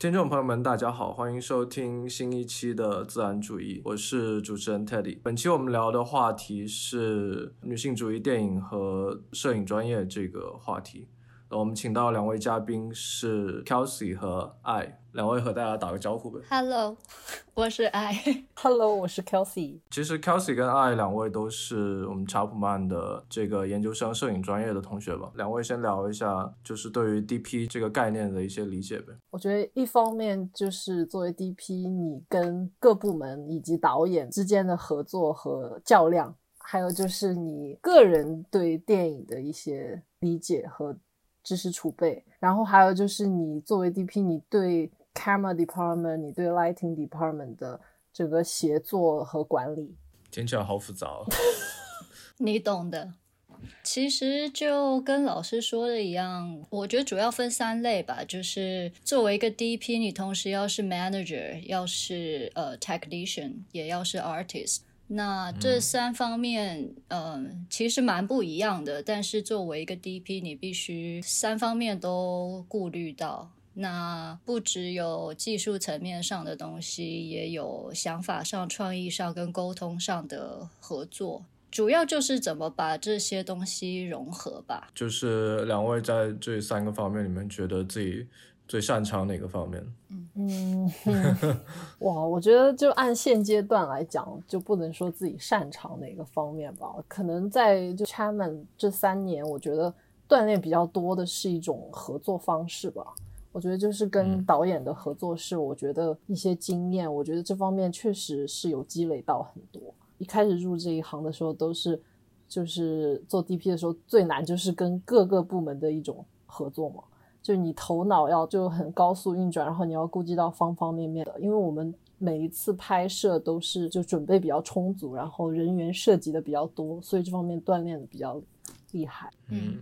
听众朋友们，大家好，欢迎收听新一期的自然主义，我是主持人 Teddy。本期我们聊的话题是女性主义电影和摄影专业这个话题。我们请到两位嘉宾是 Kelsey 和 I，两位和大家打个招呼呗。Hello，我是爱。Hello，我是 Kelsey。其实 Kelsey 跟爱两位都是我们查普曼的这个研究生摄影专业的同学吧。两位先聊一下，就是对于 DP 这个概念的一些理解呗。我觉得一方面就是作为 DP，你跟各部门以及导演之间的合作和较量，还有就是你个人对电影的一些理解和。知识储备，然后还有就是你作为 DP，你对 camera department，你对 lighting department 的整个协作和管理，听起来好复杂。你懂的。其实就跟老师说的一样，我觉得主要分三类吧，就是作为一个 DP，你同时要是 manager，要是呃 technician，也要是 artist。那这三方面，嗯，其实蛮不一样的。但是作为一个 DP，你必须三方面都顾虑到。那不只有技术层面上的东西，也有想法上、创意上跟沟通上的合作。主要就是怎么把这些东西融合吧。就是两位在这三个方面里面，觉得自己。最擅长哪个方面？嗯 哇，我觉得就按现阶段来讲，就不能说自己擅长哪个方面吧。可能在就 Chairman 这三年，我觉得锻炼比较多的是一种合作方式吧。我觉得就是跟导演的合作是，我觉得一些经验，我觉得这方面确实是有积累到很多。一开始入这一行的时候，都是就是做 DP 的时候，最难就是跟各个部门的一种合作嘛。就你头脑要就很高速运转，然后你要顾及到方方面面的，因为我们每一次拍摄都是就准备比较充足，然后人员涉及的比较多，所以这方面锻炼的比较厉害。嗯，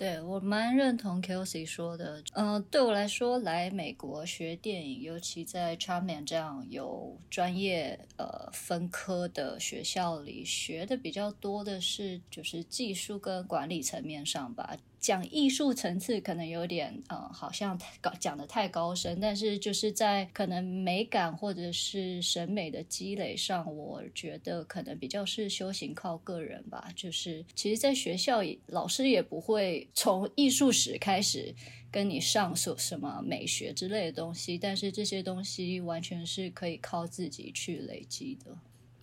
对我蛮认同 Kelsey 说的。嗯，对我来说，来美国学电影，尤其在 Charman 这样有专业呃分科的学校里，学的比较多的是就是技术跟管理层面上吧。讲艺术层次可能有点，呃，好像高讲的太高深，但是就是在可能美感或者是审美的积累上，我觉得可能比较是修行靠个人吧。就是其实，在学校老师也不会从艺术史开始跟你上所什么美学之类的东西，但是这些东西完全是可以靠自己去累积的。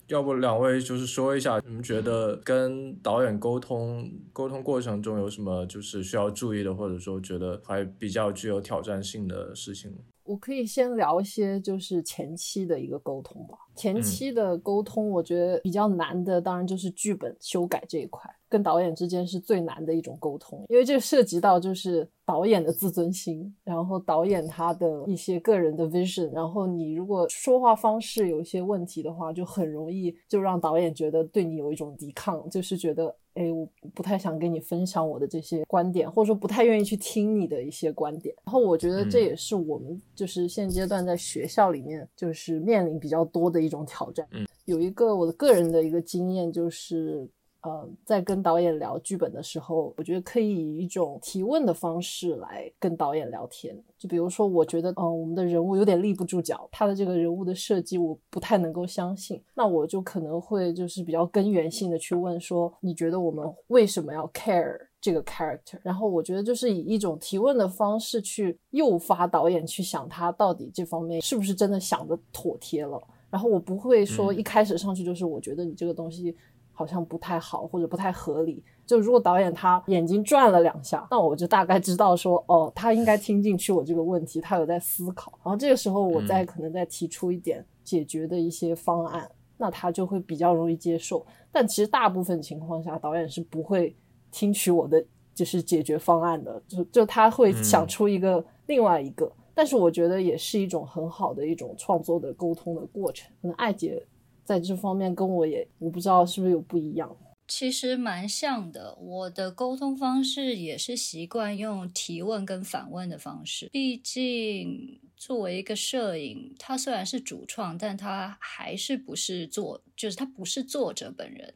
要不两位就是说一下，你们觉得跟导演沟通沟通过程中有什么就是需要注意的，或者说觉得还比较具有挑战性的事情？我可以先聊一些就是前期的一个沟通吧。前期的沟通，我觉得比较难的，当然就是剧本修改这一块。跟导演之间是最难的一种沟通，因为这涉及到就是导演的自尊心，然后导演他的一些个人的 vision，然后你如果说话方式有一些问题的话，就很容易就让导演觉得对你有一种抵抗，就是觉得哎，我不太想跟你分享我的这些观点，或者说不太愿意去听你的一些观点。然后我觉得这也是我们就是现阶段在学校里面就是面临比较多的一种挑战。嗯，有一个我的个人的一个经验就是。呃，在跟导演聊剧本的时候，我觉得可以以一种提问的方式来跟导演聊天。就比如说，我觉得，嗯，我们的人物有点立不住脚，他的这个人物的设计我不太能够相信。那我就可能会就是比较根源性的去问说，你觉得我们为什么要 care 这个 character？然后我觉得就是以一种提问的方式去诱发导演去想他到底这方面是不是真的想的妥帖了。然后我不会说一开始上去就是我觉得你这个东西。好像不太好，或者不太合理。就如果导演他眼睛转了两下，那我就大概知道说，哦，他应该听进去我这个问题，他有在思考。然后这个时候，我再可能再提出一点解决的一些方案，那他就会比较容易接受。但其实大部分情况下，导演是不会听取我的就是解决方案的，就就他会想出一个另外一个。但是我觉得也是一种很好的一种创作的沟通的过程。可能艾姐。在这方面跟我也我不知道是不是有不一样，其实蛮像的。我的沟通方式也是习惯用提问跟反问的方式。毕竟作为一个摄影，他虽然是主创，但他还是不是作，就是他不是作者本人。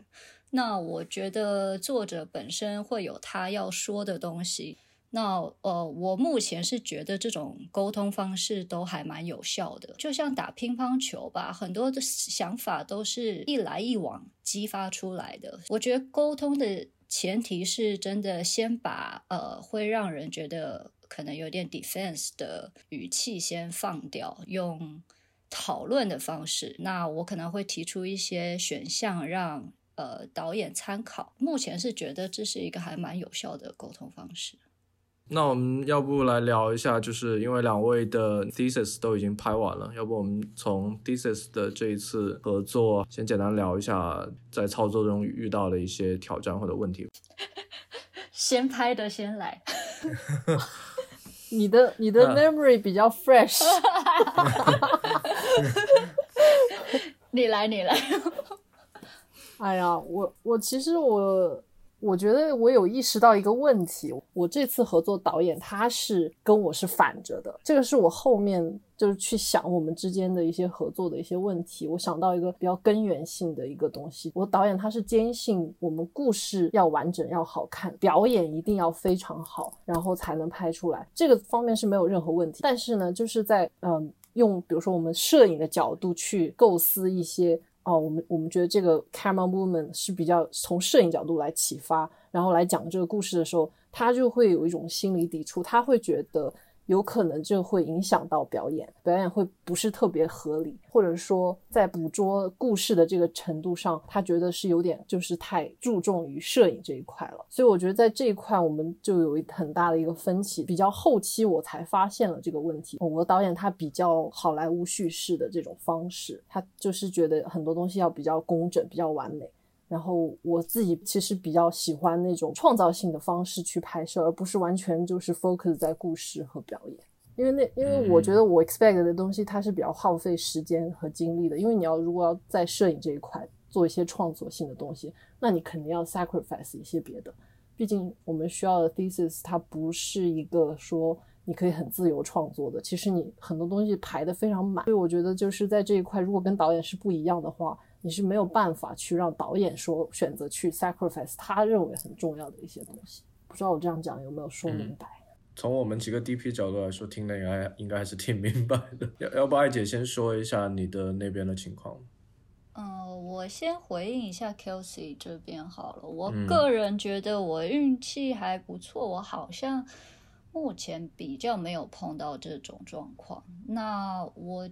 那我觉得作者本身会有他要说的东西。那呃，我目前是觉得这种沟通方式都还蛮有效的，就像打乒乓球吧，很多的想法都是一来一往激发出来的。我觉得沟通的前提是真的先把呃会让人觉得可能有点 defense 的语气先放掉，用讨论的方式。那我可能会提出一些选项让。呃，导演参考，目前是觉得这是一个还蛮有效的沟通方式。那我们要不来聊一下，就是因为两位的 thesis 都已经拍完了，要不我们从 thesis 的这一次合作，先简单聊一下在操作中遇到的一些挑战或者问题。先拍的先来，你的你的 memory 比较 fresh，你来你来。哎呀，我我其实我我觉得我有意识到一个问题，我这次合作导演他是跟我是反着的，这个是我后面就是去想我们之间的一些合作的一些问题，我想到一个比较根源性的一个东西，我导演他是坚信我们故事要完整要好看，表演一定要非常好，然后才能拍出来，这个方面是没有任何问题，但是呢，就是在嗯用比如说我们摄影的角度去构思一些。哦，我们我们觉得这个 camera movement 是比较从摄影角度来启发，然后来讲这个故事的时候，他就会有一种心理抵触，他会觉得。有可能就会影响到表演，表演会不是特别合理，或者说在捕捉故事的这个程度上，他觉得是有点就是太注重于摄影这一块了。所以我觉得在这一块我们就有一很大的一个分歧。比较后期我才发现了这个问题。我的导演他比较好莱坞叙事的这种方式，他就是觉得很多东西要比较工整、比较完美。然后我自己其实比较喜欢那种创造性的方式去拍摄，而不是完全就是 focus 在故事和表演。因为那因为我觉得我 expect 的东西它是比较耗费时间和精力的。因为你要如果要在摄影这一块做一些创作性的东西，那你肯定要 sacrifice 一些别的。毕竟我们需要的 thesis 它不是一个说你可以很自由创作的。其实你很多东西排的非常满，所以我觉得就是在这一块，如果跟导演是不一样的话。你是没有办法去让导演说选择去 sacrifice 他认为很重要的一些东西。不知道我这样讲有没有说明白？从我们几个 DP 角度来说，听的应该应该还是挺明白的。要要不艾姐先说一下你的那边的情况？嗯，我先回应一下 Kelsey 这边好了。我个人觉得我运气还不错，我好像目前比较没有碰到这种状况。那我。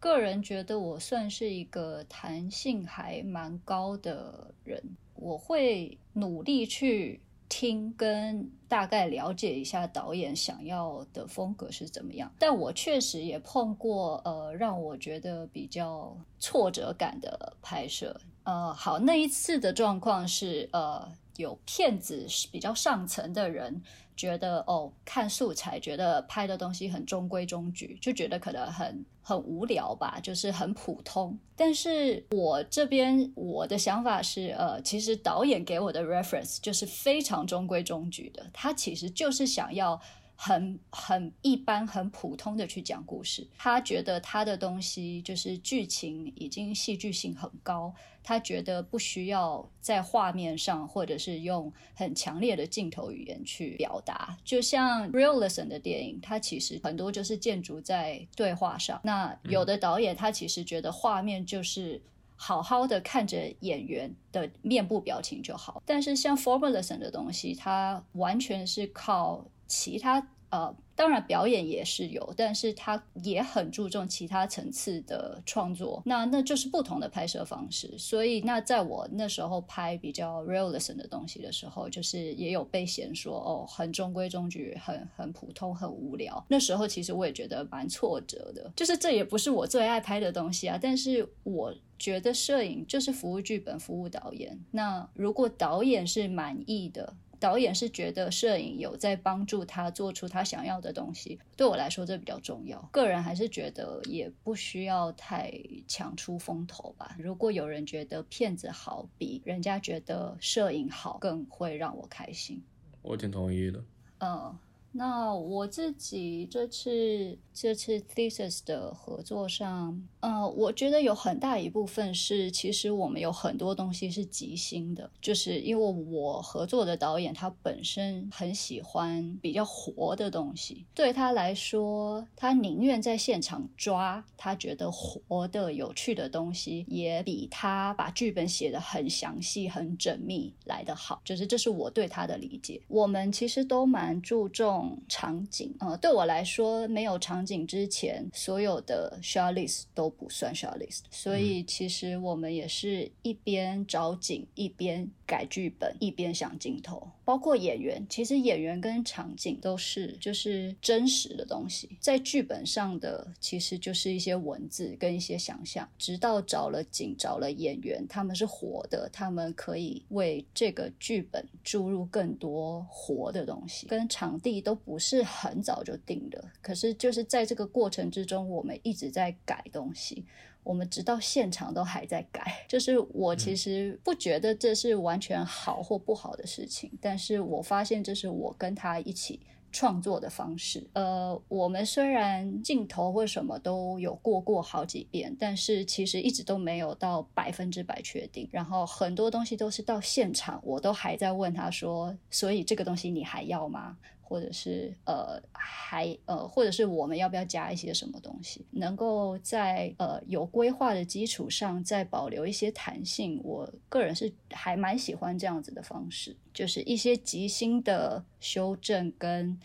个人觉得我算是一个弹性还蛮高的人，我会努力去听跟大概了解一下导演想要的风格是怎么样。但我确实也碰过呃让我觉得比较挫折感的拍摄。呃，好，那一次的状况是呃有骗子比较上层的人。觉得哦，看素材觉得拍的东西很中规中矩，就觉得可能很很无聊吧，就是很普通。但是我这边我的想法是，呃，其实导演给我的 reference 就是非常中规中矩的，他其实就是想要。很很一般、很普通的去讲故事，他觉得他的东西就是剧情已经戏剧性很高，他觉得不需要在画面上或者是用很强烈的镜头语言去表达。就像 realism 的电影，它其实很多就是建筑在对话上。那有的导演他其实觉得画面就是好好的看着演员的面部表情就好，但是像 formalism 的东西，它完全是靠。其他呃，当然表演也是有，但是他也很注重其他层次的创作，那那就是不同的拍摄方式。所以那在我那时候拍比较 realism 的东西的时候，就是也有被嫌说哦，很中规中矩，很很普通，很无聊。那时候其实我也觉得蛮挫折的，就是这也不是我最爱拍的东西啊。但是我觉得摄影就是服务剧本，服务导演。那如果导演是满意的。导演是觉得摄影有在帮助他做出他想要的东西，对我来说这比较重要。个人还是觉得也不需要太抢出风头吧。如果有人觉得片子好，比人家觉得摄影好更会让我开心。我挺同意的。嗯，那我自己这次这次 thesis 的合作上，呃，我觉得有很大一部分是，其实我们有很多东西是即兴的，就是因为我合作的导演他本身很喜欢比较活的东西，对他来说，他宁愿在现场抓他觉得活的有趣的东西，也比他把剧本写得很详细、很缜密来得好。就是这是我对他的理解。我们其实都蛮注重。场景，呃，对我来说，没有场景之前，所有的 shot list 都不算 shot list。所以，其实我们也是一边找景，一边改剧本，一边想镜头。包括演员，其实演员跟场景都是就是真实的东西，在剧本上的其实就是一些文字跟一些想象。直到找了景，找了演员，他们是活的，他们可以为这个剧本注入更多活的东西，跟场地都不是很早就定的。可是就是在这个过程之中，我们一直在改东西。我们直到现场都还在改，就是我其实不觉得这是完全好或不好的事情，但是我发现这是我跟他一起创作的方式。呃，我们虽然镜头或什么都有过过好几遍，但是其实一直都没有到百分之百确定。然后很多东西都是到现场，我都还在问他说：“所以这个东西你还要吗？”或者是呃还呃，或者是我们要不要加一些什么东西，能够在呃有规划的基础上再保留一些弹性，我个人是还蛮喜欢这样子的方式，就是一些即兴的修正跟。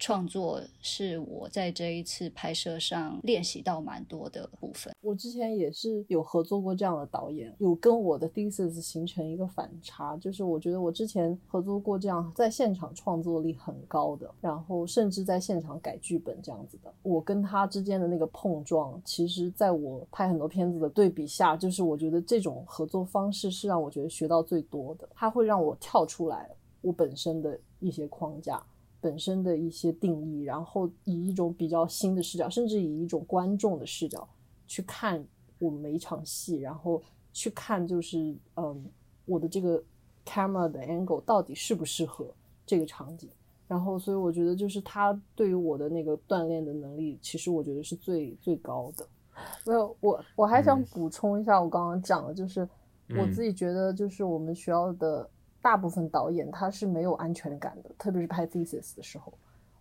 创作是我在这一次拍摄上练习到蛮多的部分。我之前也是有合作过这样的导演，有跟我的 thesis 形成一个反差，就是我觉得我之前合作过这样在现场创作力很高的，然后甚至在现场改剧本这样子的，我跟他之间的那个碰撞，其实在我拍很多片子的对比下，就是我觉得这种合作方式是让我觉得学到最多的，它会让我跳出来我本身的一些框架。本身的一些定义，然后以一种比较新的视角，甚至以一种观众的视角去看我们每一场戏，然后去看就是嗯，我的这个 camera 的 angle 到底适不适合这个场景。然后，所以我觉得就是他对于我的那个锻炼的能力，其实我觉得是最最高的。没有，我我还想补充一下，我刚刚讲的，就是我自己觉得就是我们学校的。大部分导演他是没有安全感的，特别是拍 thesis 的时候，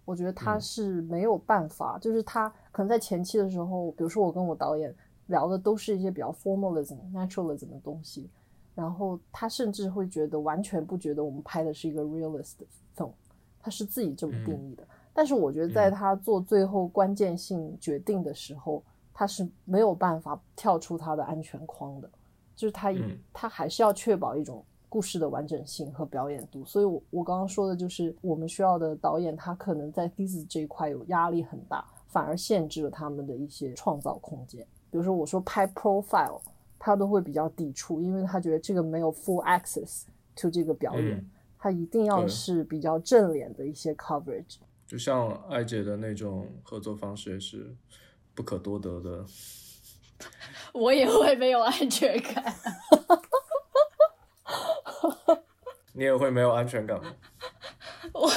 我觉得他是没有办法，就是他可能在前期的时候，比如说我跟我导演聊的都是一些比较 formalism、naturalism 的东西，然后他甚至会觉得完全不觉得我们拍的是一个 realist film，他是自己这么定义的。但是我觉得在他做最后关键性决定的时候，他是没有办法跳出他的安全框的，就是他他还是要确保一种。故事的完整性和表演度，所以，我我刚刚说的就是我们需要的导演，他可能在 thesis 这一块有压力很大，反而限制了他们的一些创造空间。比如说，我说拍 profile，他都会比较抵触，因为他觉得这个没有 full access to 这个表演，他一定要是比较正脸的一些 coverage。就像艾姐的那种合作方式也是不可多得的。我也会没有安全感。你也会没有安全感吗？我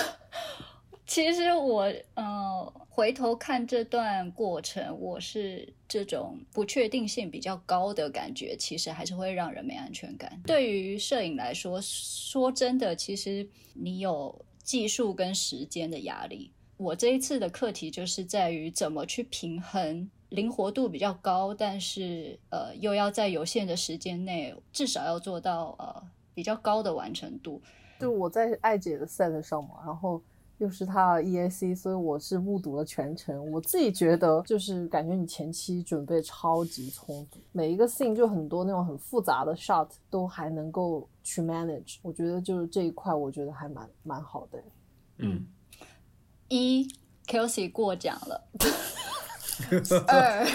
其实我呃回头看这段过程，我是这种不确定性比较高的感觉，其实还是会让人没安全感。对于摄影来说，说真的，其实你有技术跟时间的压力。我这一次的课题就是在于怎么去平衡灵活度比较高，但是呃又要在有限的时间内至少要做到呃。比较高的完成度，就我在艾姐的 set 上嘛，然后又是她 EAC，所以我是目睹了全程。我自己觉得，就是感觉你前期准备超级充足，每一个 scene 就很多那种很复杂的 shot 都还能够去 manage。我觉得就是这一块，我觉得还蛮蛮好的。嗯，一 Kelsey 过奖了，二。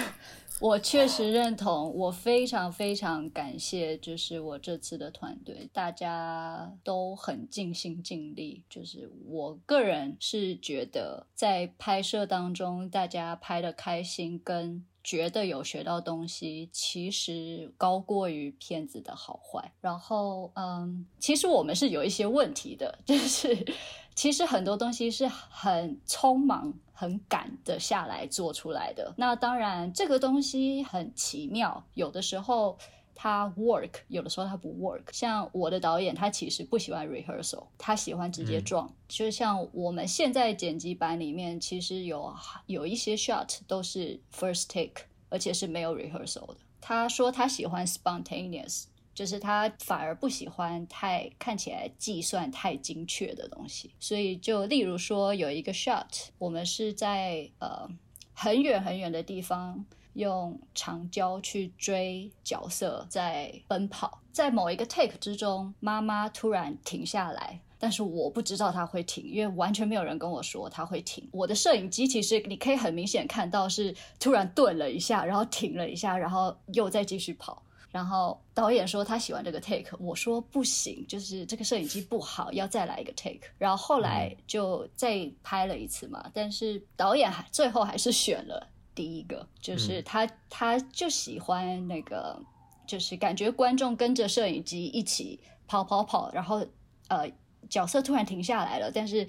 我确实认同，我非常非常感谢，就是我这次的团队，大家都很尽心尽力。就是我个人是觉得，在拍摄当中，大家拍的开心跟。觉得有学到东西，其实高过于片子的好坏。然后，嗯，其实我们是有一些问题的，就是其实很多东西是很匆忙、很赶的下来做出来的。那当然，这个东西很奇妙，有的时候。他 work 有的时候他不 work，像我的导演他其实不喜欢 rehearsal，他喜欢直接撞。就像我们现在剪辑版里面，其实有有一些 shot 都是 first take，而且是没有 rehearsal 的。他说他喜欢 spontaneous，就是他反而不喜欢太看起来计算太精确的东西。所以就例如说有一个 shot，我们是在呃很远很远的地方。用长焦去追角色在奔跑，在某一个 take 之中，妈妈突然停下来，但是我不知道他会停，因为完全没有人跟我说他会停。我的摄影机其实你可以很明显看到是突然顿了一下，然后停了一下，然后又再继续跑。然后导演说他喜欢这个 take，我说不行，就是这个摄影机不好，要再来一个 take。然后后来就再拍了一次嘛，但是导演还最后还是选了。第一个就是他，他就喜欢那个，就是感觉观众跟着摄影机一起跑跑跑，然后呃角色突然停下来了，但是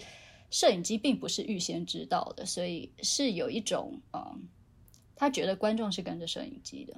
摄影机并不是预先知道的，所以是有一种嗯，他觉得观众是跟着摄影机的。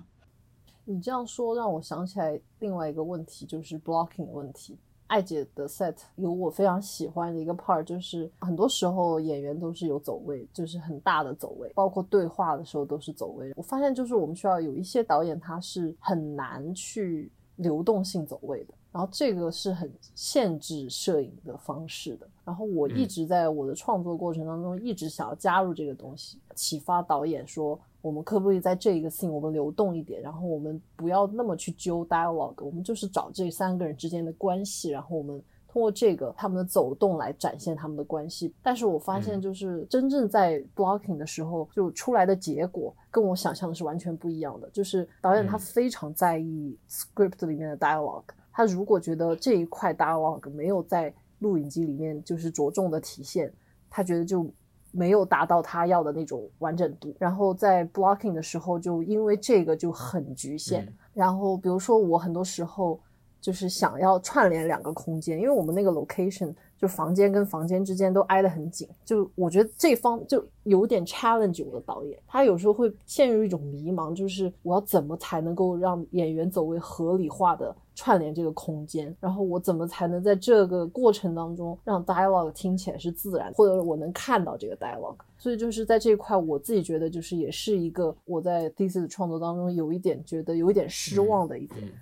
你这样说让我想起来另外一个问题，就是 blocking 的问题。艾姐的 set 有我非常喜欢的一个 part，就是很多时候演员都是有走位，就是很大的走位，包括对话的时候都是走位。我发现就是我们需要有一些导演他是很难去流动性走位的，然后这个是很限制摄影的方式的。然后我一直在我的创作过程当中一直想要加入这个东西，启发导演说。我们可不可以在这一个 scene 我们流动一点，然后我们不要那么去揪 dialogue，我们就是找这三个人之间的关系，然后我们通过这个他们的走动来展现他们的关系。但是我发现，就是真正在 blocking 的时候，就出来的结果跟我想象的是完全不一样的。就是导演他非常在意 script 里面的 dialogue，他如果觉得这一块 dialogue 没有在录影机里面就是着重的体现，他觉得就。没有达到他要的那种完整度，然后在 blocking 的时候，就因为这个就很局限。然后比如说我很多时候就是想要串联两个空间，因为我们那个 location。就房间跟房间之间都挨得很紧，就我觉得这方就有点 challenge 我的导演，他有时候会陷入一种迷茫，就是我要怎么才能够让演员走位合理化的串联这个空间，然后我怎么才能在这个过程当中让 dialogue 听起来是自然，或者我能看到这个 dialogue，所以就是在这一块，我自己觉得就是也是一个我在第一次创作当中有一点觉得有一点失望的一点。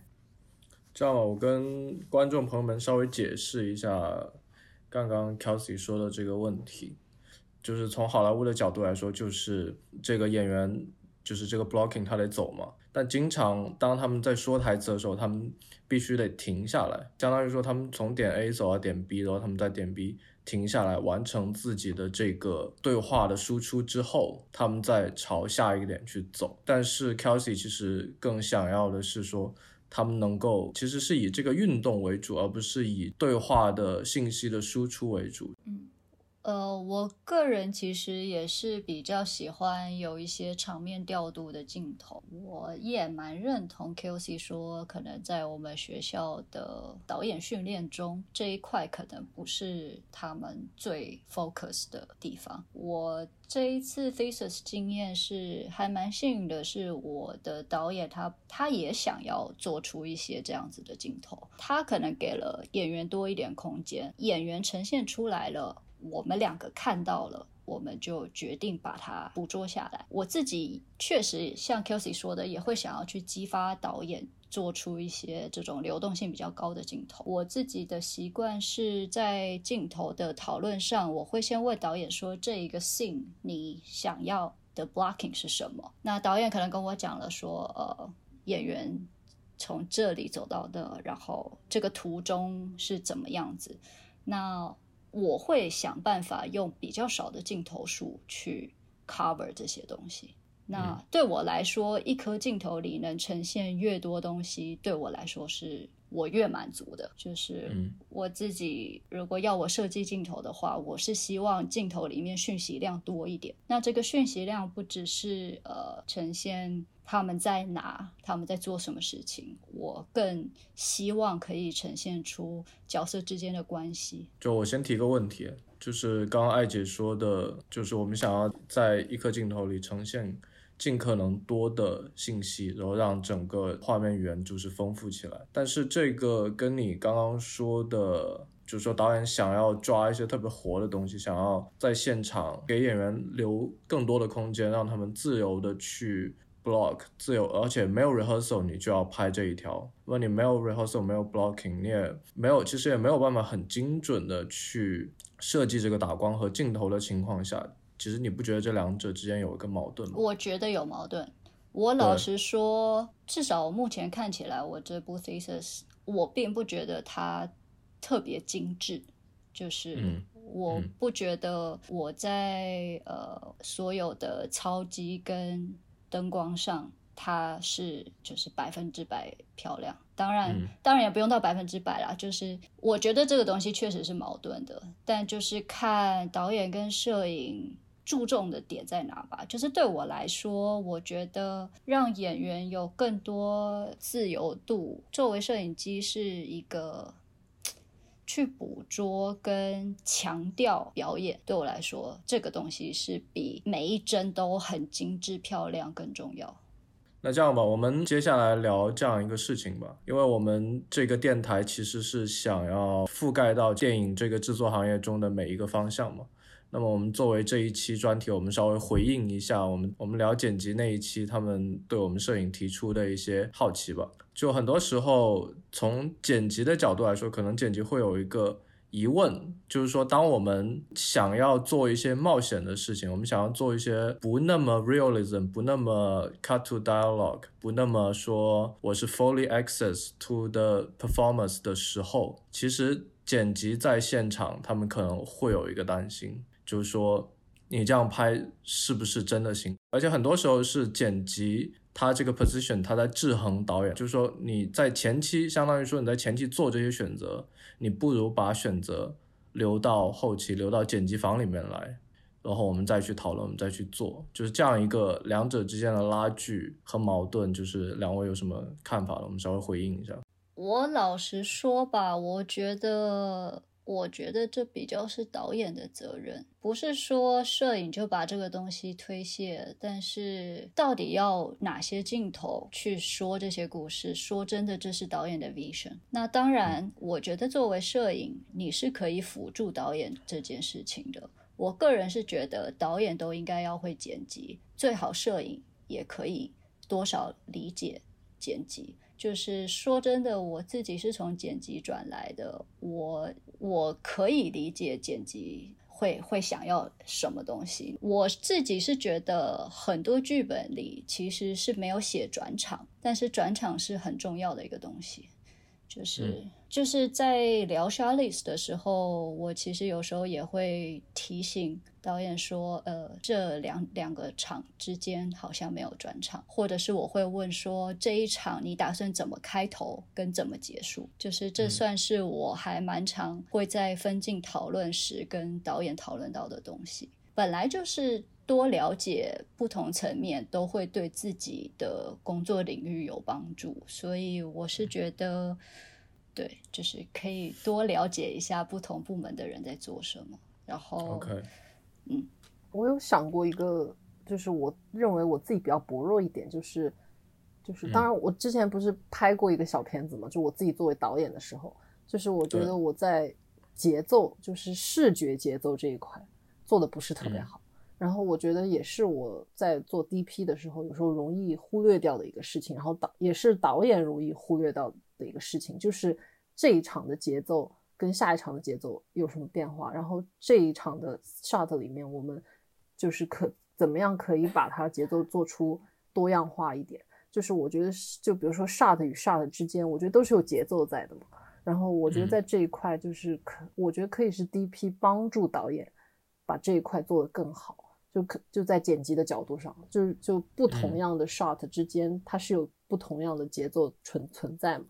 这样，我跟观众朋友们稍微解释一下。刚刚 Kelsey 说的这个问题，就是从好莱坞的角度来说，就是这个演员就是这个 blocking 他得走嘛。但经常当他们在说台词的时候，他们必须得停下来，相当于说他们从点 A 走到点 B，然后他们在点 B 停下来完成自己的这个对话的输出之后，他们再朝下一个点去走。但是 Kelsey 其实更想要的是说。他们能够其实是以这个运动为主，而不是以对话的信息的输出为主。嗯，呃，我个人其实也是比较喜欢有一些场面调度的镜头。我也蛮认同 KOC 说，可能在我们学校的导演训练中，这一块可能不是他们最 focus 的地方。我。这一次 thesis 经验是还蛮幸运的，是我的导演他他也想要做出一些这样子的镜头，他可能给了演员多一点空间，演员呈现出来了，我们两个看到了，我们就决定把它捕捉下来。我自己确实像 Kelsey 说的，也会想要去激发导演。做出一些这种流动性比较高的镜头。我自己的习惯是在镜头的讨论上，我会先问导演说：“这一个 scene 你想要的 blocking 是什么？”那导演可能跟我讲了说：“呃，演员从这里走到的，然后这个途中是怎么样子？”那我会想办法用比较少的镜头数去 cover 这些东西。那对我来说，一颗镜头里能呈现越多东西，对我来说是我越满足的。就是我自己如果要我设计镜头的话，我是希望镜头里面讯息量多一点。那这个讯息量不只是呃呈现他们在哪，他们在做什么事情，我更希望可以呈现出角色之间的关系。就我先提个问题。就是刚刚艾姐说的，就是我们想要在一颗镜头里呈现尽可能多的信息，然后让整个画面语言就是丰富起来。但是这个跟你刚刚说的，就是说导演想要抓一些特别活的东西，想要在现场给演员留更多的空间，让他们自由的去 block，自由，而且没有 rehearsal，你就要拍这一条。如果你没有 rehearsal，没有 blocking，你也没有，其实也没有办法很精准的去。设计这个打光和镜头的情况下，其实你不觉得这两者之间有一个矛盾吗？我觉得有矛盾。我老实说，至少目前看起来，我这部 thesis 我并不觉得它特别精致，就是我不觉得我在呃所有的超机跟灯光上。它是就是百分之百漂亮，当然当然也不用到百分之百啦。就是我觉得这个东西确实是矛盾的，但就是看导演跟摄影注重的点在哪吧。就是对我来说，我觉得让演员有更多自由度，作为摄影机是一个去捕捉跟强调表演。对我来说，这个东西是比每一帧都很精致漂亮更重要。那这样吧，我们接下来聊这样一个事情吧，因为我们这个电台其实是想要覆盖到电影这个制作行业中的每一个方向嘛。那么我们作为这一期专题，我们稍微回应一下我们我们聊剪辑那一期他们对我们摄影提出的一些好奇吧。就很多时候从剪辑的角度来说，可能剪辑会有一个。疑问就是说，当我们想要做一些冒险的事情，我们想要做一些不那么 realism、不那么 cut to dialogue、不那么说我是 fully access to the performance 的时候，其实剪辑在现场，他们可能会有一个担心，就是说你这样拍是不是真的行？而且很多时候是剪辑。他这个 position，他在制衡导演，就是说你在前期，相当于说你在前期做这些选择，你不如把选择留到后期，留到剪辑房里面来，然后我们再去讨论，我们再去做，就是这样一个两者之间的拉锯和矛盾，就是两位有什么看法？我们稍微回应一下。我老实说吧，我觉得。我觉得这比较是导演的责任，不是说摄影就把这个东西推卸。但是到底要哪些镜头去说这些故事？说真的，这是导演的 vision。那当然，我觉得作为摄影，你是可以辅助导演这件事情的。我个人是觉得导演都应该要会剪辑，最好摄影也可以多少理解剪辑。就是说真的，我自己是从剪辑转来的，我我可以理解剪辑会会想要什么东西。我自己是觉得很多剧本里其实是没有写转场，但是转场是很重要的一个东西，就是。就是在聊 shot list 的时候，我其实有时候也会提醒导演说，呃，这两两个场之间好像没有转场，或者是我会问说，这一场你打算怎么开头跟怎么结束？就是这算是我还蛮常会在分镜讨论时跟导演讨论到的东西。本来就是多了解不同层面，都会对自己的工作领域有帮助，所以我是觉得。对，就是可以多了解一下不同部门的人在做什么。然后，嗯，我有想过一个，就是我认为我自己比较薄弱一点，就是就是，当然我之前不是拍过一个小片子嘛，就我自己作为导演的时候，就是我觉得我在节奏，就是视觉节奏这一块做的不是特别好。然后我觉得也是我在做 DP 的时候，有时候容易忽略掉的一个事情。然后导也是导演容易忽略到的一个事情，就是这一场的节奏跟下一场的节奏有什么变化。然后这一场的 shot 里面，我们就是可怎么样可以把它节奏做出多样化一点。就是我觉得，就比如说 shot 与 shot 之间，我觉得都是有节奏在的嘛。然后我觉得在这一块，就是可我觉得可以是 DP 帮助导演把这一块做得更好。就可就在剪辑的角度上，就是就不同样的 shot 之间，它是有不同样的节奏存存在嘛。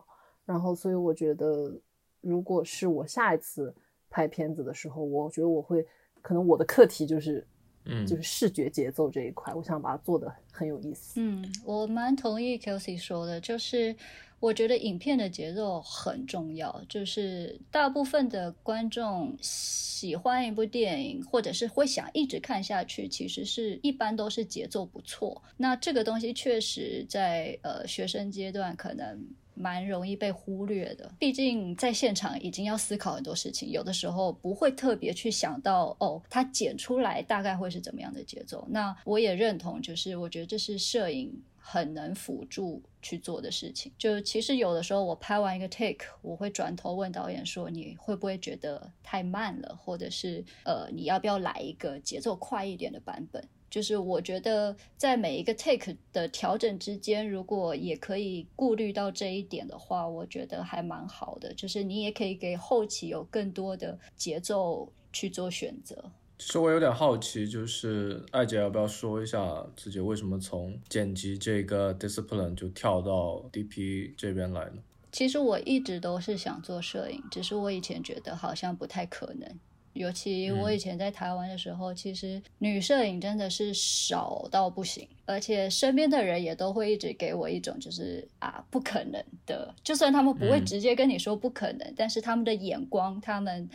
然后所以我觉得，如果是我下一次拍片子的时候，我觉得我会可能我的课题就是。嗯，就是视觉节奏这一块，我想把它做的很有意思。嗯，我蛮同意 Kelsey 说的，就是我觉得影片的节奏很重要。就是大部分的观众喜欢一部电影，或者是会想一直看下去，其实是一般都是节奏不错。那这个东西确实在呃学生阶段可能。蛮容易被忽略的，毕竟在现场已经要思考很多事情，有的时候不会特别去想到哦，它剪出来大概会是怎么样的节奏。那我也认同，就是我觉得这是摄影很能辅助去做的事情。就其实有的时候我拍完一个 take，我会转头问导演说，你会不会觉得太慢了，或者是呃，你要不要来一个节奏快一点的版本？就是我觉得在每一个 take 的调整之间，如果也可以顾虑到这一点的话，我觉得还蛮好的。就是你也可以给后期有更多的节奏去做选择。其实我有点好奇，就是艾姐要不要说一下自己为什么从剪辑这个 discipline 就跳到 DP 这边来呢？其实我一直都是想做摄影，只是我以前觉得好像不太可能。尤其我以前在台湾的时候，其实女摄影真的是少到不行，而且身边的人也都会一直给我一种就是啊不可能的，就算他们不会直接跟你说不可能，但是他们的眼光，他们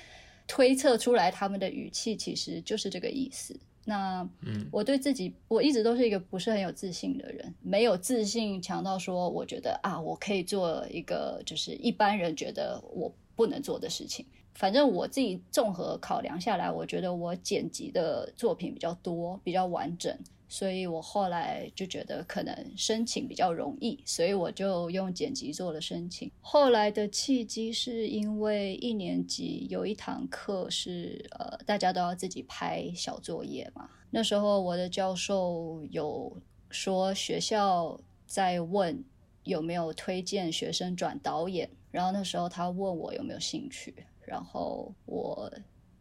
推测出来他们的语气其实就是这个意思。那我对自己我一直都是一个不是很有自信的人，没有自信强到说我觉得啊我可以做一个就是一般人觉得我不能做的事情。反正我自己综合考量下来，我觉得我剪辑的作品比较多，比较完整，所以我后来就觉得可能申请比较容易，所以我就用剪辑做了申请。后来的契机是因为一年级有一堂课是呃大家都要自己拍小作业嘛，那时候我的教授有说学校在问有没有推荐学生转导演，然后那时候他问我有没有兴趣。然后我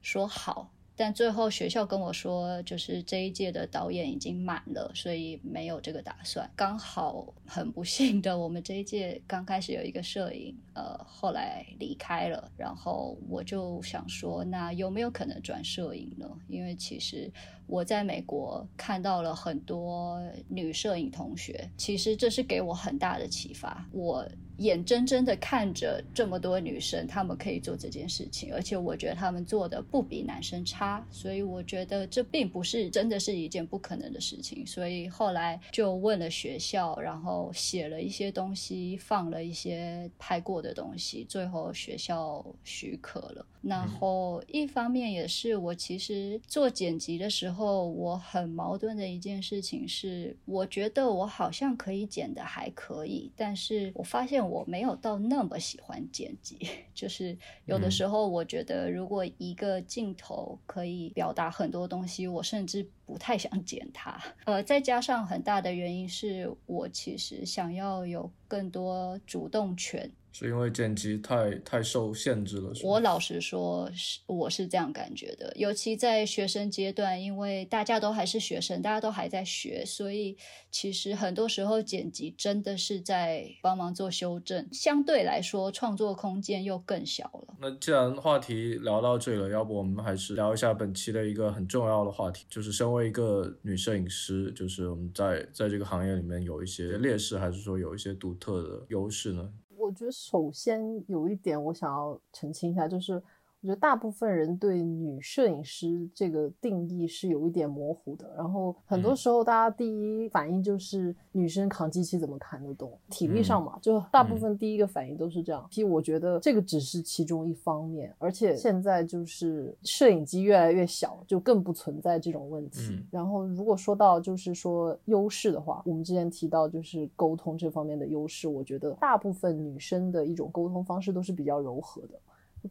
说好，但最后学校跟我说，就是这一届的导演已经满了，所以没有这个打算。刚好很不幸的，我们这一届刚开始有一个摄影，呃，后来离开了。然后我就想说，那有没有可能转摄影呢？因为其实我在美国看到了很多女摄影同学，其实这是给我很大的启发。我。眼睁睁的看着这么多女生，她们可以做这件事情，而且我觉得她们做的不比男生差，所以我觉得这并不是真的是一件不可能的事情。所以后来就问了学校，然后写了一些东西，放了一些拍过的东西，最后学校许可了。然后一方面也是我其实做剪辑的时候，我很矛盾的一件事情是，我觉得我好像可以剪的还可以，但是我发现我没有到那么喜欢剪辑，就是有的时候我觉得如果一个镜头可以表达很多东西，我甚至不太想剪它。呃，再加上很大的原因是我其实想要有更多主动权。是因为剪辑太太受限制了。我老实说，是我是这样感觉的。尤其在学生阶段，因为大家都还是学生，大家都还在学，所以其实很多时候剪辑真的是在帮忙做修正，相对来说创作空间又更小了。那既然话题聊到这里了，要不我们还是聊一下本期的一个很重要的话题，就是身为一个女摄影师，就是我们在在这个行业里面有一些劣势，还是说有一些独特的优势呢？我觉得首先有一点我想要澄清一下，就是。我觉得大部分人对女摄影师这个定义是有一点模糊的，然后很多时候大家第一反应就是女生扛机器怎么扛得动，体力上嘛，就大部分第一个反应都是这样。其实我觉得这个只是其中一方面，而且现在就是摄影机越来越小，就更不存在这种问题。然后如果说到就是说优势的话，我们之前提到就是沟通这方面的优势，我觉得大部分女生的一种沟通方式都是比较柔和的。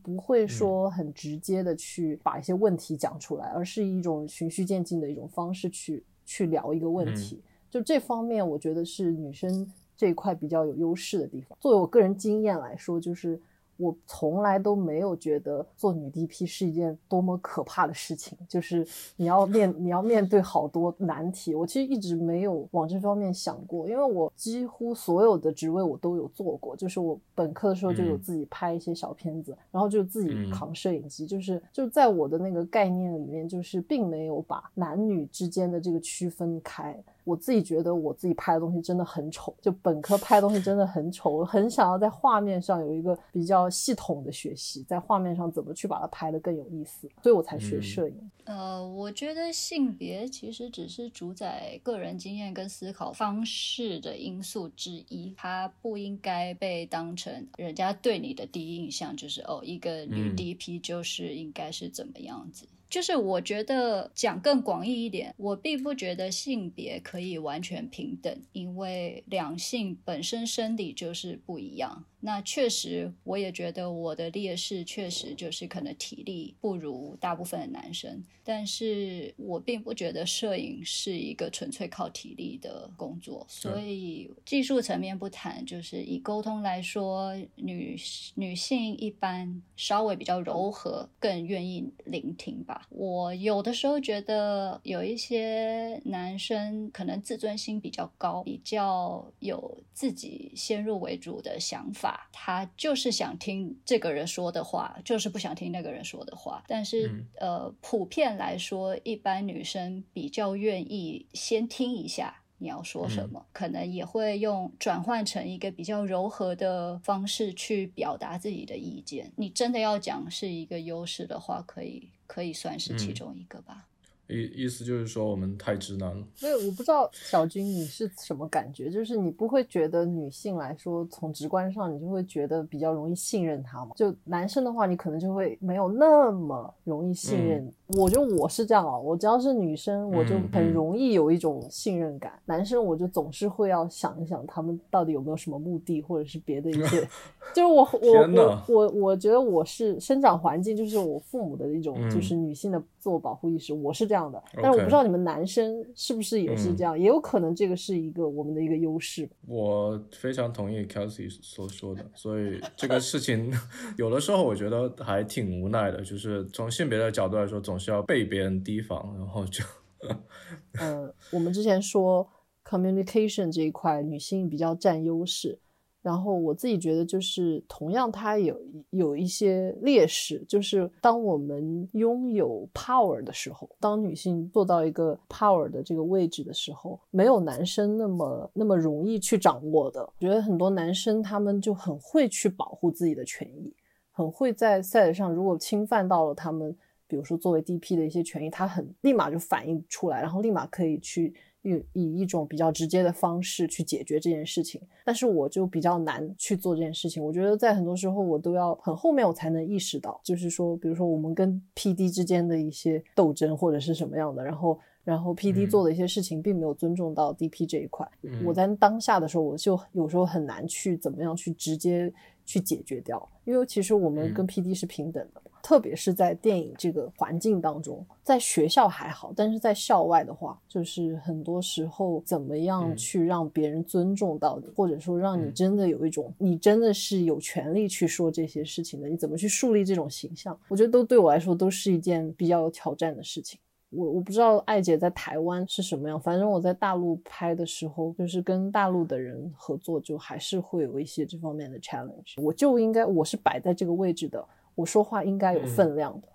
不会说很直接的去把一些问题讲出来，而是一种循序渐进的一种方式去去聊一个问题。就这方面，我觉得是女生这一块比较有优势的地方。作为我个人经验来说，就是我从来都没有觉得做女 DP 是一件多么可怕的事情，就是你要面你要面对好多难题。我其实一直没有往这方面想过，因为我几乎所有的职位我都有做过，就是我本科的时候就有自己拍一些小片子，然后就自己扛摄影机，就是就在我的那个概念里面，就是并没有把男女之间的这个区分开。我自己觉得我自己拍的东西真的很丑，就本科拍的东西真的很丑，我很想要在画面上有一个比较系统的学习，在画面上怎么去把它拍得更有意思，所以我才学摄影。呃，我觉得性别其实只是主宰个人经验跟思考方式的因素之一，它不应该被当成人家对你的第一印象，就是哦，一个女 DP 就是应该是怎么样子。就是我觉得讲更广义一点，我并不觉得性别可以完全平等，因为两性本身生理就是不一样。那确实，我也觉得我的劣势确实就是可能体力不如大部分的男生，但是我并不觉得摄影是一个纯粹靠体力的工作，所以技术层面不谈，就是以沟通来说，女女性一般稍微比较柔和，更愿意聆听吧。我有的时候觉得有一些男生可能自尊心比较高，比较有自己先入为主的想法。他就是想听这个人说的话，就是不想听那个人说的话。但是，呃，普遍来说，一般女生比较愿意先听一下你要说什么，可能也会用转换成一个比较柔和的方式去表达自己的意见。你真的要讲是一个优势的话，可以可以算是其中一个吧。意意思就是说我们太直男了。没有我不知道小军你是什么感觉，就是你不会觉得女性来说，从直观上你就会觉得比较容易信任他吗？就男生的话，你可能就会没有那么容易信任。我觉得我是这样啊，我只要是女生，我就很容易有一种信任感。男生我就总是会要想一想，他们到底有没有什么目的，或者是别的一些。就是我我我我我觉得我是生长环境，就是我父母的一种，就是女性的自我保护意识，我是这样的。但是我不知道你们男生是不是也是这样，也有可能这个是一个我们的一个优势。我非常同意 Kelsey 所说的，所以这个事情 有的时候我觉得还挺无奈的，就是从性别的角度来说，总。是要被别人提防，然后就，呃，我们之前说 communication 这一块女性比较占优势，然后我自己觉得就是同样它有有一些劣势，就是当我们拥有 power 的时候，当女性做到一个 power 的这个位置的时候，没有男生那么那么容易去掌握的。我觉得很多男生他们就很会去保护自己的权益，很会在赛场上如果侵犯到了他们。比如说，作为 DP 的一些权益，他很立马就反映出来，然后立马可以去以以一种比较直接的方式去解决这件事情。但是我就比较难去做这件事情。我觉得在很多时候，我都要很后面我才能意识到，就是说，比如说我们跟 PD 之间的一些斗争或者是什么样的，然后然后 PD 做的一些事情并没有尊重到 DP 这一块。我在当下的时候，我就有时候很难去怎么样去直接去解决掉，因为其实我们跟 PD 是平等的。特别是在电影这个环境当中，在学校还好，但是在校外的话，就是很多时候怎么样去让别人尊重到你，或者说让你真的有一种你真的是有权利去说这些事情的，你怎么去树立这种形象？我觉得都对我来说都是一件比较有挑战的事情。我我不知道艾姐在台湾是什么样，反正我在大陆拍的时候，就是跟大陆的人合作，就还是会有一些这方面的 challenge。我就应该我是摆在这个位置的。我说话应该有分量的，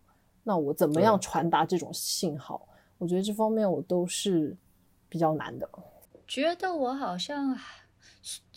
那我怎么样传达这种信号？我觉得这方面我都是比较难的。觉得我好像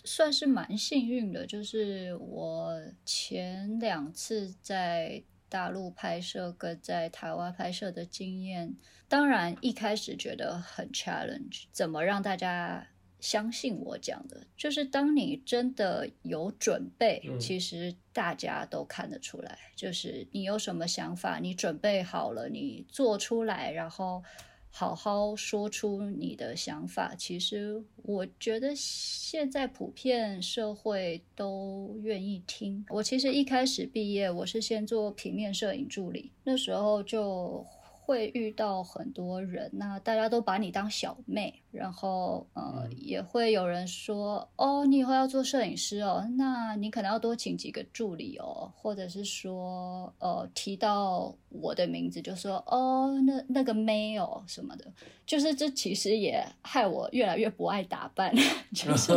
算是蛮幸运的，就是我前两次在大陆拍摄跟在台湾拍摄的经验，当然一开始觉得很 challenge，怎么让大家。相信我讲的，就是当你真的有准备，其实大家都看得出来。就是你有什么想法，你准备好了，你做出来，然后好好说出你的想法。其实我觉得现在普遍社会都愿意听。我其实一开始毕业，我是先做平面摄影助理，那时候就。会遇到很多人，那大家都把你当小妹，然后呃，也会有人说，哦，你以后要做摄影师哦，那你可能要多请几个助理哦，或者是说，呃，提到我的名字就说，哦，那那个妹哦什么的，就是这其实也害我越来越不爱打扮，就是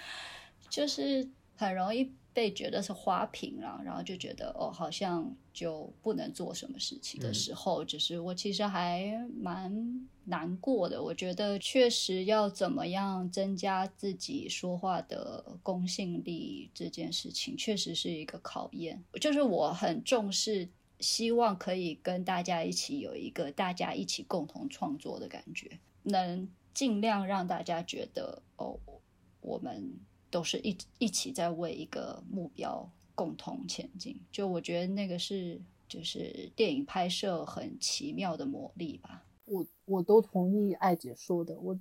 就是很容易。被觉得是花瓶了，然后就觉得哦，好像就不能做什么事情的时候，就是我其实还蛮难过的。我觉得确实要怎么样增加自己说话的公信力这件事情，确实是一个考验。就是我很重视，希望可以跟大家一起有一个大家一起共同创作的感觉，能尽量让大家觉得哦，我们。都是一一起在为一个目标共同前进，就我觉得那个是就是电影拍摄很奇妙的魔力吧。我我都同意艾姐说的，我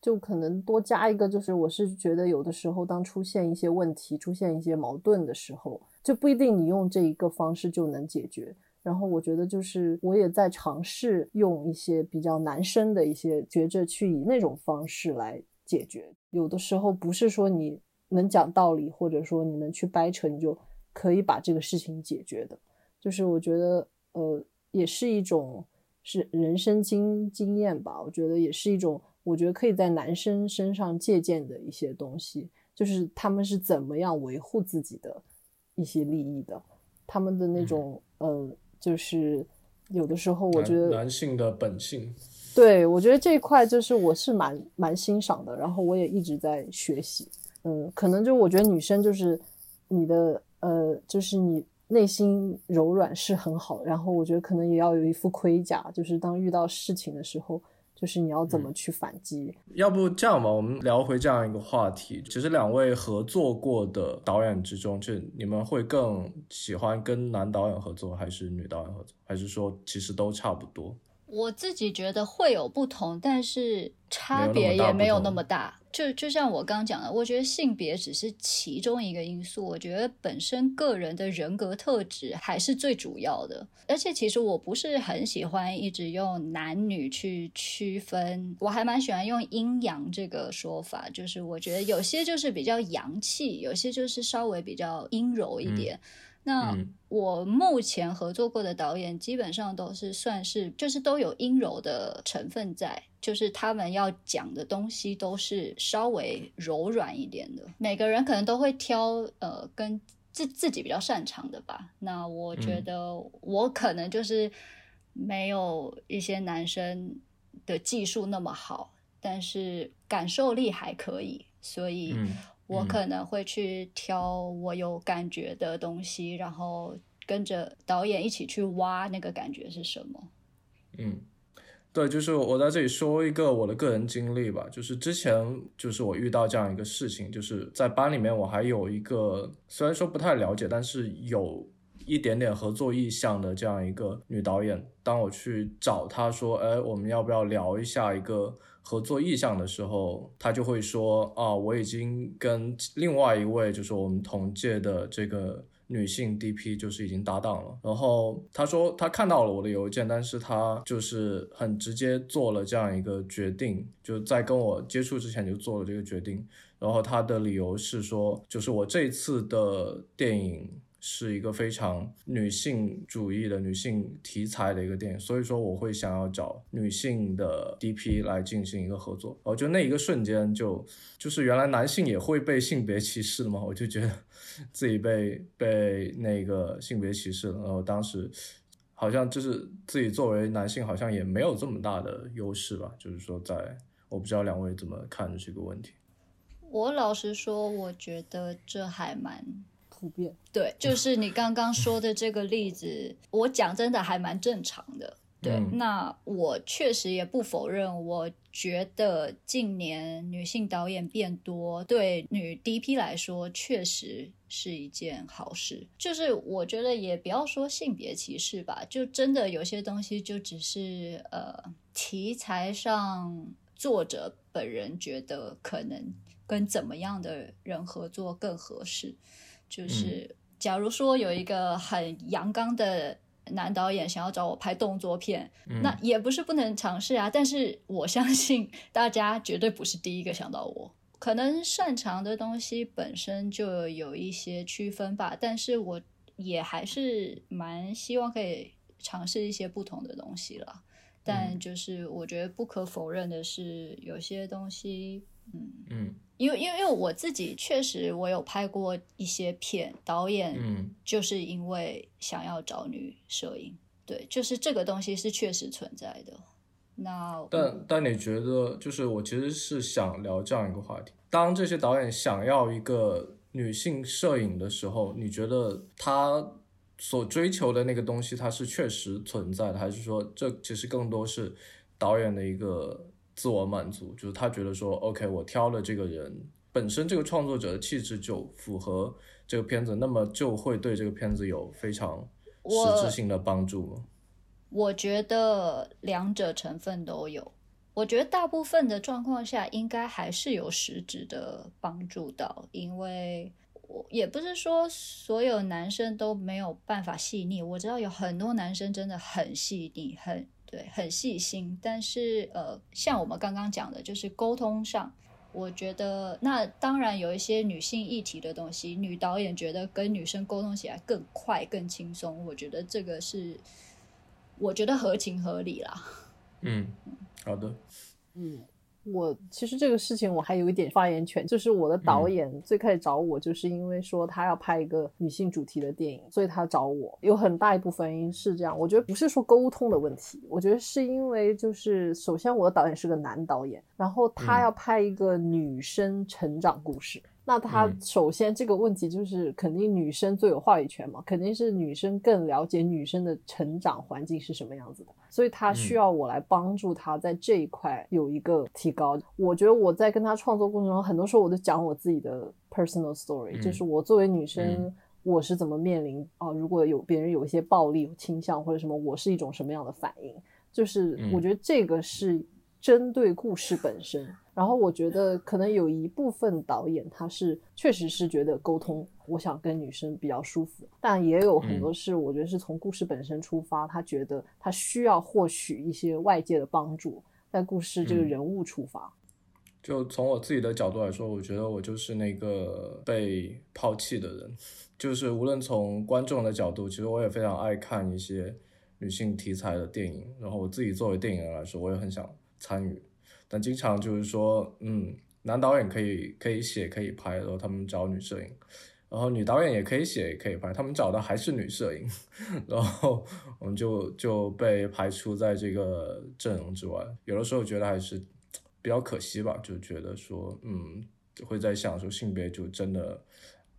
就可能多加一个，就是我是觉得有的时候当出现一些问题、出现一些矛盾的时候，就不一定你用这一个方式就能解决。然后我觉得就是我也在尝试用一些比较男生的一些觉着去以那种方式来解决。有的时候不是说你。能讲道理，或者说你能去掰扯，你就可以把这个事情解决的。就是我觉得，呃，也是一种是人生经经验吧。我觉得也是一种，我觉得可以在男生身上借鉴的一些东西，就是他们是怎么样维护自己的一些利益的，他们的那种，呃，就是有的时候我觉得男性的本性，对我觉得这一块就是我是蛮蛮欣赏的，然后我也一直在学习。嗯，可能就我觉得女生就是你的呃，就是你内心柔软是很好，然后我觉得可能也要有一副盔甲，就是当遇到事情的时候，就是你要怎么去反击。要不这样吧，我们聊回这样一个话题，其实两位合作过的导演之中，就你们会更喜欢跟男导演合作，还是女导演合作，还是说其实都差不多？我自己觉得会有不同，但是差别也没有那么大。就就像我刚刚讲的，我觉得性别只是其中一个因素，我觉得本身个人的人格特质还是最主要的。而且其实我不是很喜欢一直用男女去区分，我还蛮喜欢用阴阳这个说法，就是我觉得有些就是比较阳气，有些就是稍微比较阴柔一点。那我目前合作过的导演基本上都是算是，就是都有阴柔的成分在，就是他们要讲的东西都是稍微柔软一点的。每个人可能都会挑呃跟自自己比较擅长的吧。那我觉得我可能就是没有一些男生的技术那么好，但是感受力还可以，所以。我可能会去挑我有感觉的东西，然后跟着导演一起去挖那个感觉是什么。嗯，对，就是我在这里说一个我的个人经历吧，就是之前就是我遇到这样一个事情，就是在班里面我还有一个虽然说不太了解，但是有一点点合作意向的这样一个女导演，当我去找她说，哎，我们要不要聊一下一个。合作意向的时候，他就会说啊，我已经跟另外一位就是我们同届的这个女性 DP 就是已经搭档了。然后他说他看到了我的邮件，但是他就是很直接做了这样一个决定，就在跟我接触之前就做了这个决定。然后他的理由是说，就是我这次的电影。是一个非常女性主义的女性题材的一个电影，所以说我会想要找女性的 DP 来进行一个合作。哦就那一个瞬间就就是原来男性也会被性别歧视的嘛，我就觉得 自己被被那个性别歧视了。然后当时好像就是自己作为男性好像也没有这么大的优势吧，就是说在我不知道两位怎么看这个问题。我老实说，我觉得这还蛮。普遍对，就是你刚刚说的这个例子，我讲真的还蛮正常的。对，那我确实也不否认，我觉得近年女性导演变多，对女 DP 来说确实是一件好事。就是我觉得也不要说性别歧视吧，就真的有些东西就只是呃题材上作者本人觉得可能跟怎么样的人合作更合适。就是，假如说有一个很阳刚的男导演想要找我拍动作片，那也不是不能尝试啊。但是我相信大家绝对不是第一个想到我，可能擅长的东西本身就有一些区分吧。但是我也还是蛮希望可以尝试一些不同的东西了。但就是我觉得不可否认的是，有些东西，嗯嗯，因为因为因为我自己确实我有拍过一些片，导演就是因为想要找女摄影，对，就是这个东西是确实存在的。那但但你觉得，就是我其实是想聊这样一个话题：当这些导演想要一个女性摄影的时候，你觉得他？所追求的那个东西，它是确实存在的，还是说这其实更多是导演的一个自我满足？就是他觉得说，OK，我挑了这个人，本身这个创作者的气质就符合这个片子，那么就会对这个片子有非常实质性的帮助吗？我觉得两者成分都有。我觉得大部分的状况下，应该还是有实质的帮助到，因为我。也不是说所有男生都没有办法细腻，我知道有很多男生真的很细腻，很对，很细心。但是呃，像我们刚刚讲的，就是沟通上，我觉得那当然有一些女性议题的东西，女导演觉得跟女生沟通起来更快、更轻松。我觉得这个是，我觉得合情合理啦。嗯，好的，嗯。我其实这个事情我还有一点发言权，就是我的导演最开始找我，就是因为说他要拍一个女性主题的电影，所以他找我。有很大一部分原因是这样，我觉得不是说沟通的问题，我觉得是因为就是首先我的导演是个男导演，然后他要拍一个女生成长故事。那他首先这个问题就是肯定女生最有话语权嘛，肯定是女生更了解女生的成长环境是什么样子的，所以他需要我来帮助他在这一块有一个提高。我觉得我在跟他创作过程中，很多时候我都讲我自己的 personal story，就是我作为女生我是怎么面临啊，如果有别人有一些暴力倾向或者什么，我是一种什么样的反应，就是我觉得这个是。针对故事本身，然后我觉得可能有一部分导演他是确实是觉得沟通，我想跟女生比较舒服，但也有很多是我觉得是从故事本身出发，他觉得他需要获取一些外界的帮助，在故事这个人物出发。就从我自己的角度来说，我觉得我就是那个被抛弃的人，就是无论从观众的角度，其实我也非常爱看一些女性题材的电影，然后我自己作为电影人来说，我也很想。参与，但经常就是说，嗯，男导演可以可以写可以拍，然后他们找女摄影，然后女导演也可以写也可以拍，他们找的还是女摄影，然后我们就就被排除在这个阵容之外。有的时候觉得还是比较可惜吧，就觉得说，嗯，会在想说性别就真的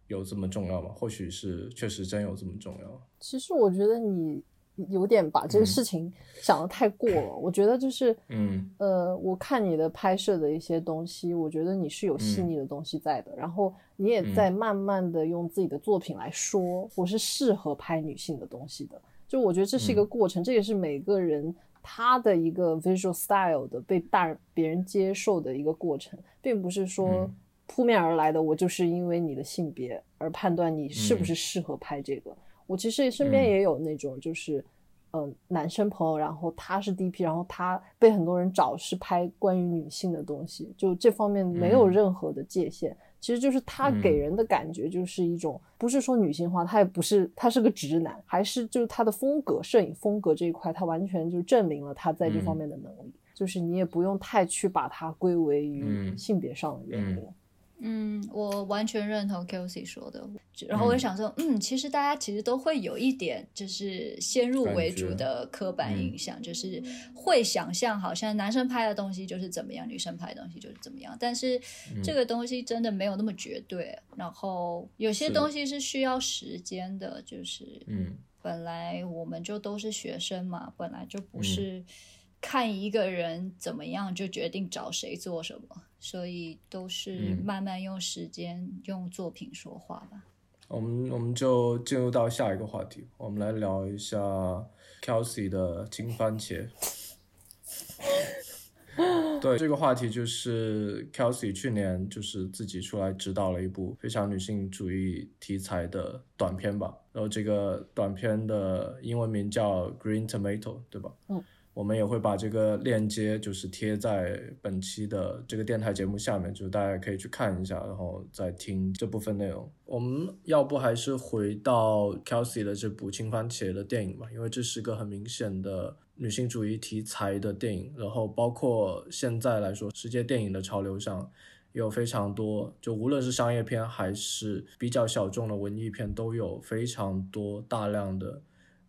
有这么重要吗？或许是确实真有这么重要。其实我觉得你。有点把这个事情想的太过了，我觉得就是，嗯，呃，我看你的拍摄的一些东西，我觉得你是有细腻的东西在的，然后你也在慢慢的用自己的作品来说，我是适合拍女性的东西的，就我觉得这是一个过程，这也是每个人他的一个 visual style 的被大别人接受的一个过程，并不是说扑面而来的，我就是因为你的性别而判断你是不是适合拍这个。我其实身边也有那种，就是，嗯，男生朋友，然后他是 DP，然后他被很多人找是拍关于女性的东西，就这方面没有任何的界限。其实就是他给人的感觉就是一种，不是说女性化，他也不是，他是个直男，还是就是他的风格，摄影风格这一块，他完全就证明了他在这方面的能力。就是你也不用太去把它归为于性别上的原因。嗯，我完全认同 Kelsey 说的。然后我就想说，嗯，其实大家其实都会有一点，就是先入为主的刻板印象，就是会想象好像男生拍的东西就是怎么样，女生拍的东西就是怎么样。但是这个东西真的没有那么绝对。然后有些东西是需要时间的，就是嗯，本来我们就都是学生嘛，本来就不是。看一个人怎么样，就决定找谁做什么，所以都是慢慢用时间、用作品说话吧。我们我们就进入到下一个话题，我们来聊一下 Kelsey 的金番茄。对这个话题，就是 Kelsey 去年就是自己出来指导了一部非常女性主义题材的短片吧。然后这个短片的英文名叫 Green Tomato，对吧？嗯。我们也会把这个链接就是贴在本期的这个电台节目下面，就是大家可以去看一下，然后再听这部分内容。我们要不还是回到 Kelsey 的这部《青番茄》的电影吧，因为这是个很明显的女性主义题材的电影。然后包括现在来说，世界电影的潮流上有非常多，就无论是商业片还是比较小众的文艺片，都有非常多大量的。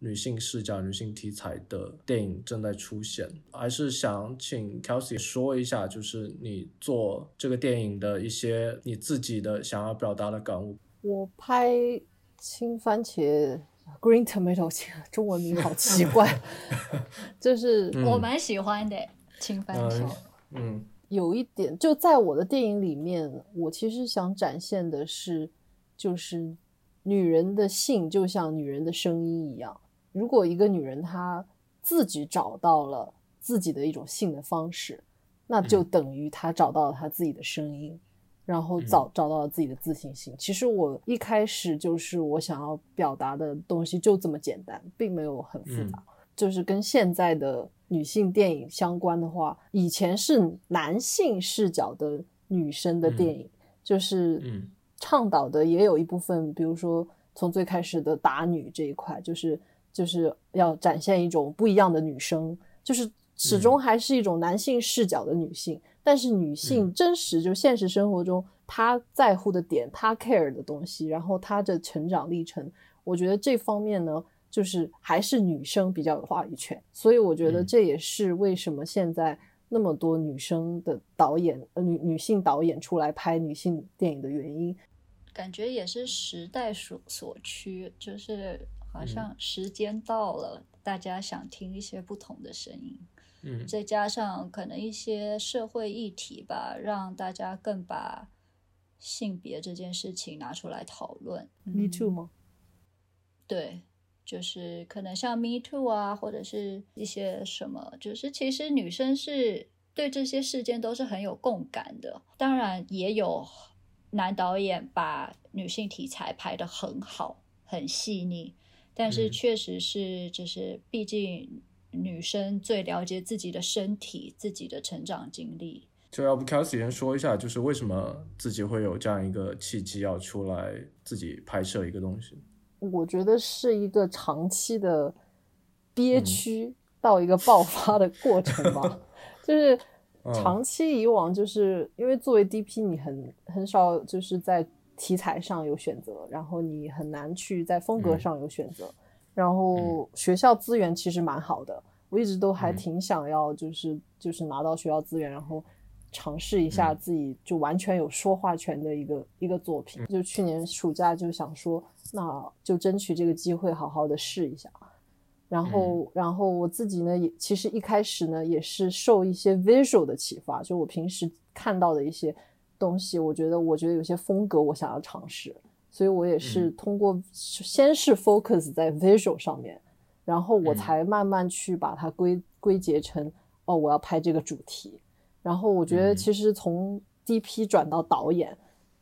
女性视角、女性题材的电影正在出现，还是想请 Kelsey 说一下，就是你做这个电影的一些你自己的想要表达的感悟。我拍青番茄 （Green Tomato），中文名好奇怪，就是我蛮喜欢的青番茄。嗯，有一点，就在我的电影里面，我其实想展现的是，就是女人的性就像女人的声音一样。如果一个女人她自己找到了自己的一种性的方式，那就等于她找到了她自己的声音，然后找找到了自己的自信心。其实我一开始就是我想要表达的东西就这么简单，并没有很复杂。就是跟现在的女性电影相关的话，以前是男性视角的女生的电影，就是倡导的也有一部分，比如说从最开始的打女这一块，就是。就是要展现一种不一样的女生，就是始终还是一种男性视角的女性，但是女性真实就现实生活中她在乎的点，她 care 的东西，然后她的成长历程，我觉得这方面呢，就是还是女生比较有话语权，所以我觉得这也是为什么现在那么多女生的导演，呃女女性导演出来拍女性电影的原因，感觉也是时代所所趋，就是。好像时间到了，大家想听一些不同的声音，嗯，再加上可能一些社会议题吧，让大家更把性别这件事情拿出来讨论。Me too 吗？对，就是可能像 Me too 啊，或者是一些什么，就是其实女生是对这些事件都是很有共感的。当然，也有男导演把女性题材拍得很好，很细腻。但是确实是，就是毕竟女生最了解自己的身体、自己的成长经历。就要不 Kelsey 先说一下，就是为什么自己会有这样一个契机要出来自己拍摄一个东西？我觉得是一个长期的憋屈到一个爆发的过程吧。就是长期以往，就是因为作为 DP，你很很少就是在。题材上有选择，然后你很难去在风格上有选择，然后学校资源其实蛮好的，我一直都还挺想要，就是就是拿到学校资源，然后尝试一下自己就完全有说话权的一个一个作品。就去年暑假就想说，那就争取这个机会好好的试一下。然后然后我自己呢，也其实一开始呢也是受一些 visual 的启发，就我平时看到的一些。东西，我觉得，我觉得有些风格我想要尝试，所以我也是通过先是 focus 在 visual 上面，然后我才慢慢去把它归归结成哦，我要拍这个主题。然后我觉得其实从 DP 转到导演，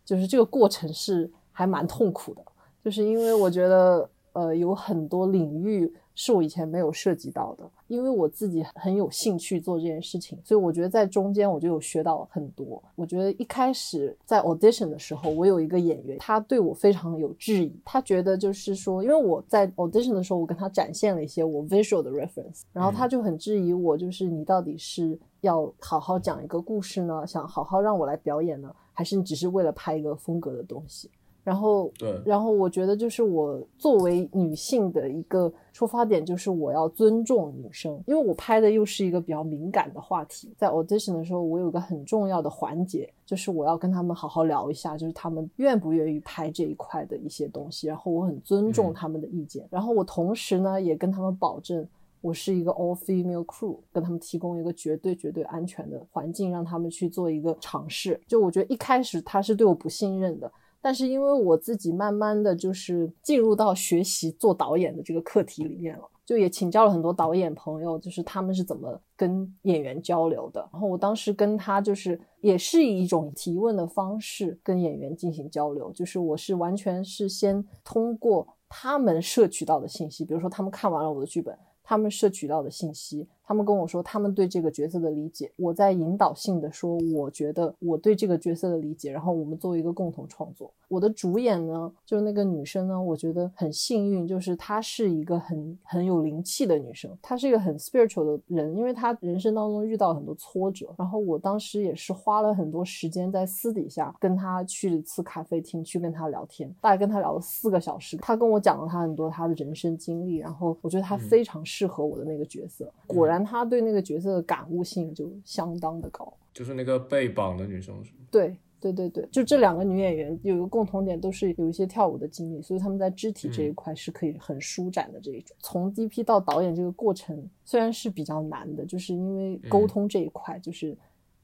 就是这个过程是还蛮痛苦的，就是因为我觉得呃有很多领域。是我以前没有涉及到的，因为我自己很有兴趣做这件事情，所以我觉得在中间我就有学到很多。我觉得一开始在 audition 的时候，我有一个演员，他对我非常有质疑，他觉得就是说，因为我在 audition 的时候，我跟他展现了一些我 visual 的 reference，然后他就很质疑我，就是你到底是要好好讲一个故事呢，想好好让我来表演呢，还是你只是为了拍一个风格的东西？然后，对，然后我觉得就是我作为女性的一个出发点，就是我要尊重女生，因为我拍的又是一个比较敏感的话题。在 audition 的时候，我有个很重要的环节，就是我要跟他们好好聊一下，就是他们愿不愿意拍这一块的一些东西。然后我很尊重他们的意见，然后我同时呢也跟他们保证，我是一个 all female crew，跟他们提供一个绝对绝对安全的环境，让他们去做一个尝试。就我觉得一开始他是对我不信任的。但是因为我自己慢慢的就是进入到学习做导演的这个课题里面了，就也请教了很多导演朋友，就是他们是怎么跟演员交流的。然后我当时跟他就是也是以一种提问的方式跟演员进行交流，就是我是完全是先通过他们摄取到的信息，比如说他们看完了我的剧本，他们摄取到的信息。他们跟我说他们对这个角色的理解，我在引导性的说，我觉得我对这个角色的理解，然后我们作为一个共同创作。我的主演呢，就是那个女生呢，我觉得很幸运，就是她是一个很很有灵气的女生，她是一个很 spiritual 的人，因为她人生当中遇到很多挫折，然后我当时也是花了很多时间在私底下跟她去一次咖啡厅，去跟她聊天，大概跟她聊了四个小时，她跟我讲了她很多她的人生经历，然后我觉得她非常适合我的那个角色，果然。他对那个角色的感悟性就相当的高，就是那个被绑的女生是吗？对对对对，就这两个女演员有一个共同点，都是有一些跳舞的经历，所以他们在肢体这一块是可以很舒展的这一种。从 DP 到导演这个过程虽然是比较难的，就是因为沟通这一块，就是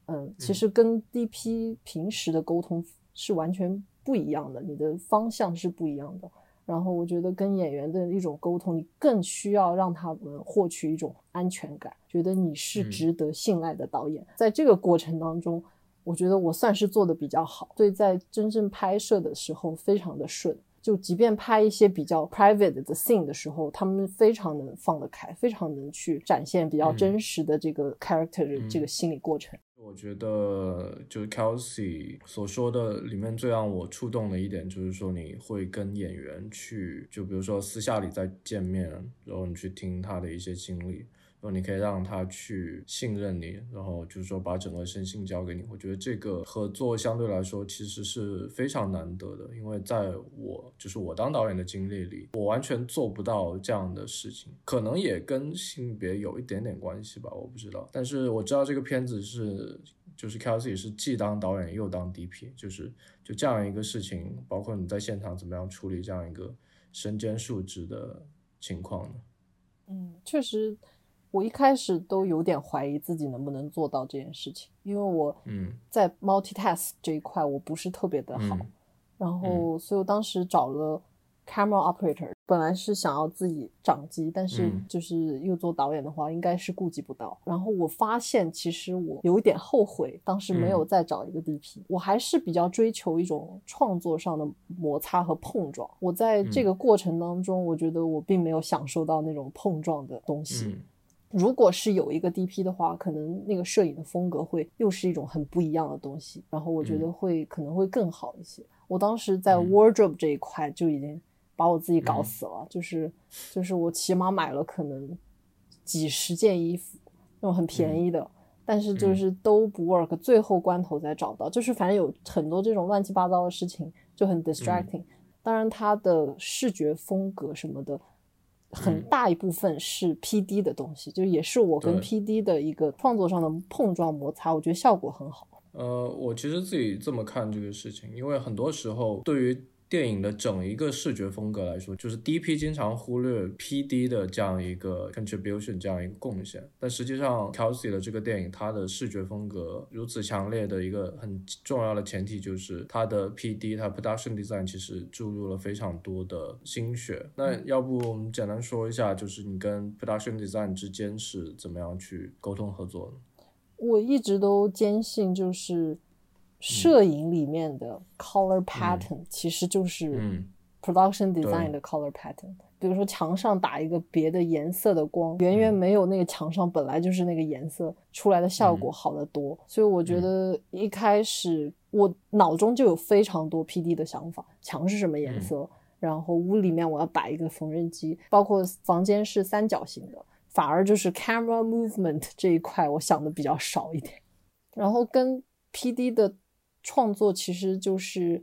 嗯，其实跟 DP 平时的沟通是完全不一样的，你的方向是不一样的。然后我觉得跟演员的一种沟通，你更需要让他们获取一种安全感，觉得你是值得信赖的导演。在这个过程当中，我觉得我算是做的比较好，所以在真正拍摄的时候非常的顺。就即便拍一些比较 private 的 scene 的时候，他们非常能放得开，非常能去展现比较真实的这个 character 的这个心理过程。我觉得就是 Kelsey 所说的里面最让我触动的一点，就是说你会跟演员去，就比如说私下里再见面，然后你去听他的一些经历。然后你可以让他去信任你，然后就是说把整个身心交给你。我觉得这个合作相对来说其实是非常难得的，因为在我就是我当导演的经历里，我完全做不到这样的事情。可能也跟性别有一点点关系吧，我不知道。但是我知道这个片子是就是 Kelsey 是既当导演又当 DP，就是就这样一个事情，包括你在现场怎么样处理这样一个身兼数职的情况呢？嗯，确实。我一开始都有点怀疑自己能不能做到这件事情，因为我在 multitask 这一块我不是特别的好，然后所以我当时找了 camera operator，本来是想要自己掌机，但是就是又做导演的话，应该是顾及不到。然后我发现其实我有一点后悔，当时没有再找一个 DP，我还是比较追求一种创作上的摩擦和碰撞。我在这个过程当中，我觉得我并没有享受到那种碰撞的东西。如果是有一个 DP 的话，可能那个摄影的风格会又是一种很不一样的东西，然后我觉得会可能会更好一些。我当时在 wardrobe 这一块就已经把我自己搞死了，就是就是我起码买了可能几十件衣服，那种很便宜的，但是就是都不 work，最后关头才找到，就是反正有很多这种乱七八糟的事情就很 distracting。当然它的视觉风格什么的。很大一部分是 P D 的东西，就也是我跟 P D 的一个创作上的碰撞摩擦，我觉得效果很好。呃，我其实自己这么看这个事情，因为很多时候对于。电影的整一个视觉风格来说，就是 DP 经常忽略 PD 的这样一个 contribution，这样一个贡献。但实际上，Kelsey 的这个电影，它的视觉风格如此强烈的一个很重要的前提，就是它的 PD，它 production design 其实注入了非常多的心血。那要不我们简单说一下，就是你跟 production design 之间是怎么样去沟通合作的？我一直都坚信，就是。摄影里面的 color pattern 其实就是 production design 的 color pattern。比如说墙上打一个别的颜色的光，远远没有那个墙上本来就是那个颜色出来的效果好得多。所以我觉得一开始我脑中就有非常多 PD 的想法，墙是什么颜色，然后屋里面我要摆一个缝纫机，包括房间是三角形的，反而就是 camera movement 这一块我想的比较少一点。然后跟 PD 的。创作其实就是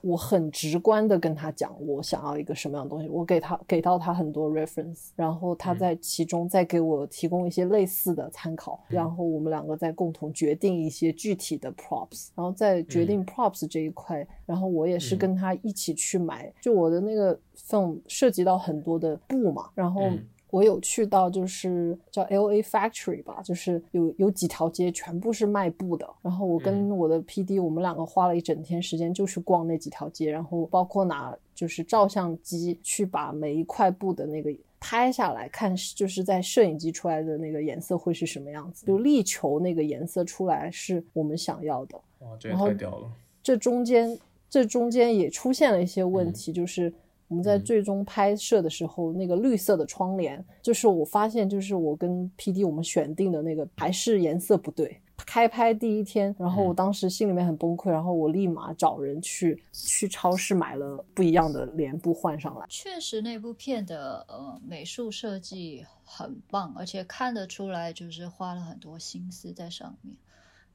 我很直观的跟他讲我想要一个什么样的东西，我给他给到他很多 reference，然后他在其中再给我提供一些类似的参考，然后我们两个再共同决定一些具体的 props，然后在决定 props 这一块，然后我也是跟他一起去买，就我的那个 film 涉及到很多的布嘛，然后。我有去到，就是叫 L A Factory 吧，就是有有几条街全部是卖布的。然后我跟我的 P D，我们两个花了一整天时间，就去逛那几条街，然后包括拿就是照相机去把每一块布的那个拍下来看，就是在摄影机出来的那个颜色会是什么样子，就力求那个颜色出来是我们想要的。哇，这也太屌了！这中间这中间也出现了一些问题，就是我们在最终拍摄的时候，那个绿色的窗帘，就是我发现，就是我跟 P D 我们选定的那个还是颜色不对。开拍第一天，然后我当时心里面很崩溃，然后我立马找人去去超市买了不一样的帘布换上来。确实，那部片的呃美术设计很棒，而且看得出来就是花了很多心思在上面。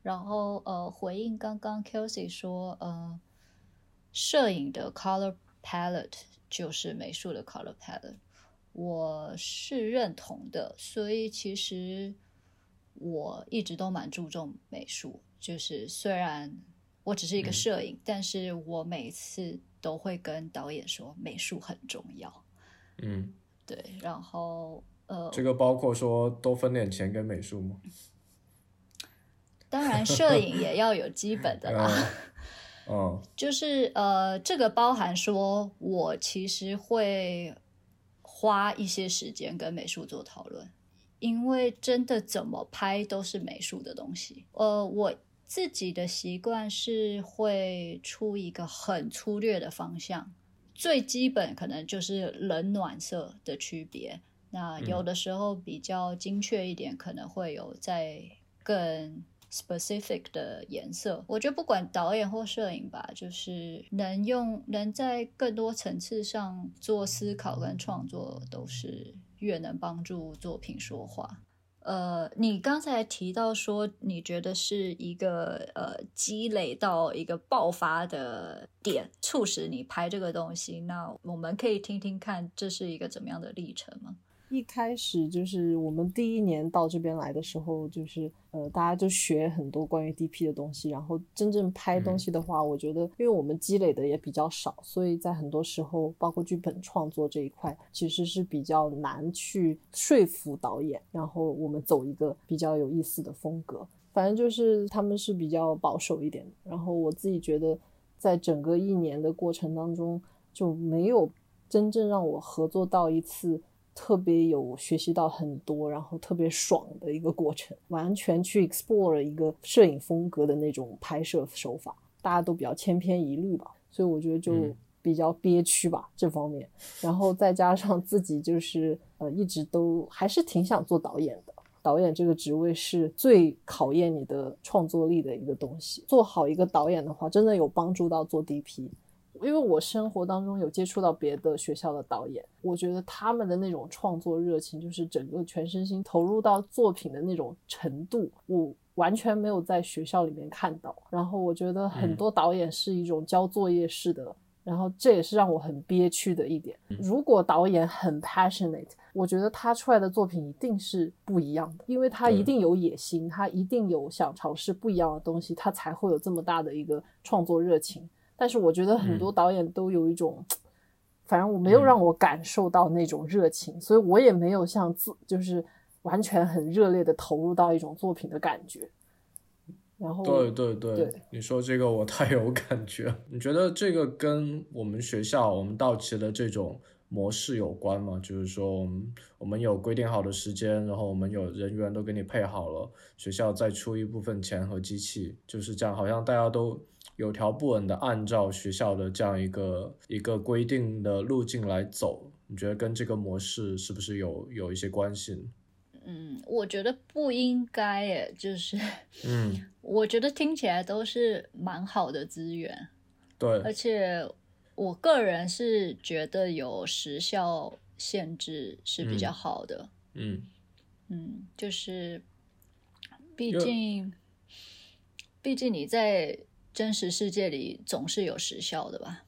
然后呃，回应刚刚 Kelsey 说，呃，摄影的 color palette 就是美术的 color palette，我是认同的。所以其实。我一直都蛮注重美术，就是虽然我只是一个摄影，但是我每次都会跟导演说美术很重要。嗯，对，然后呃，这个包括说多分点钱给美术吗？当然，摄影也要有基本的啦。嗯，就是呃，这个包含说我其实会花一些时间跟美术做讨论。因为真的怎么拍都是美术的东西。呃，我自己的习惯是会出一个很粗略的方向，最基本可能就是冷暖色的区别。那有的时候比较精确一点，可能会有在更 specific 的颜色。我觉得不管导演或摄影吧，就是能用能在更多层次上做思考跟创作，都是。越能帮助作品说话。呃，你刚才提到说，你觉得是一个呃积累到一个爆发的点，促使你拍这个东西。那我们可以听听看，这是一个怎么样的历程吗？一开始就是我们第一年到这边来的时候，就是呃，大家就学很多关于 DP 的东西。然后真正拍东西的话，我觉得，因为我们积累的也比较少，所以在很多时候，包括剧本创作这一块，其实是比较难去说服导演。然后我们走一个比较有意思的风格，反正就是他们是比较保守一点。然后我自己觉得，在整个一年的过程当中，就没有真正让我合作到一次。特别有学习到很多，然后特别爽的一个过程，完全去 explore 一个摄影风格的那种拍摄手法，大家都比较千篇一律吧，所以我觉得就比较憋屈吧这方面。然后再加上自己就是呃一直都还是挺想做导演的，导演这个职位是最考验你的创作力的一个东西，做好一个导演的话，真的有帮助到做 DP。因为我生活当中有接触到别的学校的导演，我觉得他们的那种创作热情，就是整个全身心投入到作品的那种程度，我完全没有在学校里面看到。然后我觉得很多导演是一种交作业式的，然后这也是让我很憋屈的一点。如果导演很 passionate，我觉得他出来的作品一定是不一样的，因为他一定有野心，他一定有想尝试不一样的东西，他才会有这么大的一个创作热情。但是我觉得很多导演都有一种，反正我没有让我感受到那种热情，所以我也没有像自就是完全很热烈的投入到一种作品的感觉。然后，对对对，你说这个我太有感觉。你觉得这个跟我们学校我们道奇的这种模式有关吗？就是说，我们我们有规定好的时间，然后我们有人员都给你配好了，学校再出一部分钱和机器，就是这样，好像大家都。有条不紊的按照学校的这样一个一个规定的路径来走，你觉得跟这个模式是不是有有一些关系？嗯，我觉得不应该诶，就是，嗯，我觉得听起来都是蛮好的资源，对，而且我个人是觉得有时效限制是比较好的，嗯嗯，就是毕竟毕竟你在。真实世界里总是有时效的吧？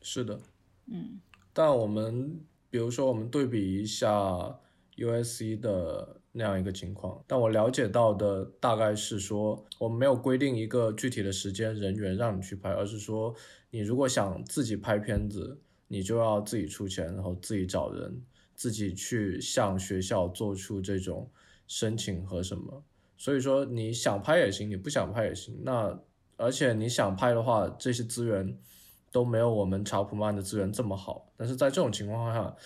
是的，嗯。但我们比如说，我们对比一下 USC 的那样一个情况，但我了解到的大概是说，我们没有规定一个具体的时间、人员让你去拍，而是说，你如果想自己拍片子，你就要自己出钱，然后自己找人，自己去向学校做出这种申请和什么。所以说，你想拍也行，你不想拍也行。那而且你想拍的话，这些资源都没有我们查普曼的资源这么好。但是在这种情况下，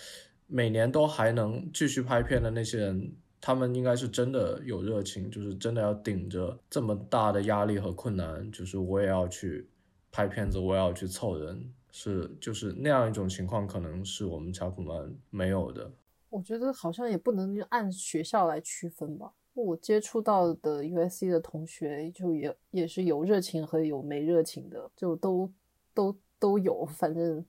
每年都还能继续拍片的那些人，他们应该是真的有热情，就是真的要顶着这么大的压力和困难，就是我也要去拍片子，我也要去凑人，是就是那样一种情况，可能是我们查普曼没有的。我觉得好像也不能按学校来区分吧。我接触到的 USC 的同学，就也也是有热情和有没热情的，就都都都有，反正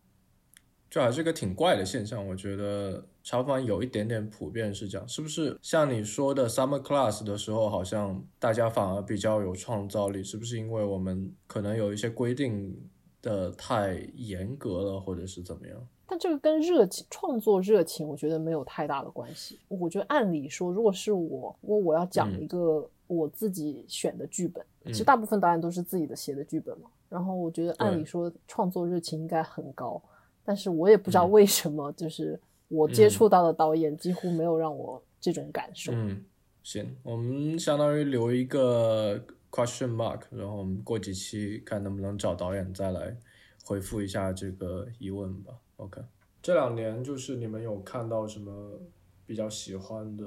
就还是个挺怪的现象。我觉得查普曼有一点点普遍是这样，是不是？像你说的 Summer Class 的时候，好像大家反而比较有创造力，是不是因为我们可能有一些规定的太严格了，或者是怎么样？但这个跟热情、创作热情，我觉得没有太大的关系。我觉得按理说，如果是我，如果我要讲一个我自己选的剧本，其实大部分导演都是自己的写的剧本嘛。然后我觉得按理说创作热情应该很高，但是我也不知道为什么，就是我接触到的导演几乎没有让我这种感受。嗯，行，我们相当于留一个 question mark，然后我们过几期看能不能找导演再来回复一下这个疑问吧。OK，这两年就是你们有看到什么比较喜欢的，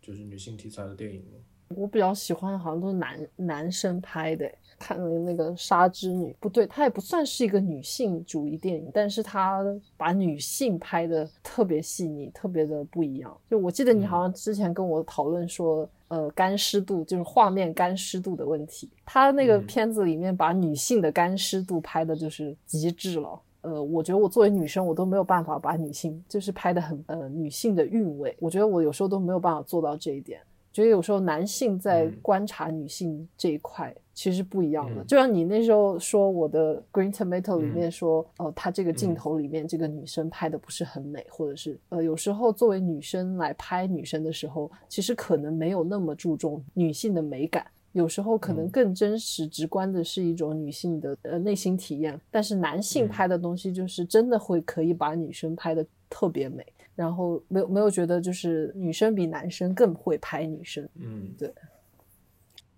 就是女性题材的电影吗？我比较喜欢好像都是男男生拍的，看了那个《杀之女》，不对，它也不算是一个女性主义电影，但是它把女性拍的特别细腻，特别的不一样。就我记得你好像之前跟我讨论说，呃，干湿度就是画面干湿度的问题，他那个片子里面把女性的干湿度拍的就是极致了。呃，我觉得我作为女生，我都没有办法把女性就是拍的很呃女性的韵味。我觉得我有时候都没有办法做到这一点。觉得有时候男性在观察女性这一块其实不一样的。就像你那时候说我的《Green Tomato》里面说，哦，他这个镜头里面这个女生拍的不是很美，或者是呃有时候作为女生来拍女生的时候，其实可能没有那么注重女性的美感。有时候可能更真实、直观的是一种女性的呃内心体验，但是男性拍的东西就是真的会可以把女生拍的特别美，然后没有没有觉得就是女生比男生更会拍女生。嗯，对。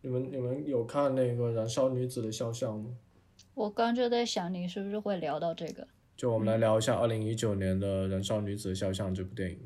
你们你们有看那个《燃烧女子的肖像》吗？我刚就在想，你是不是会聊到这个？就我们来聊一下二零一九年的《燃烧女子的肖像》这部电影。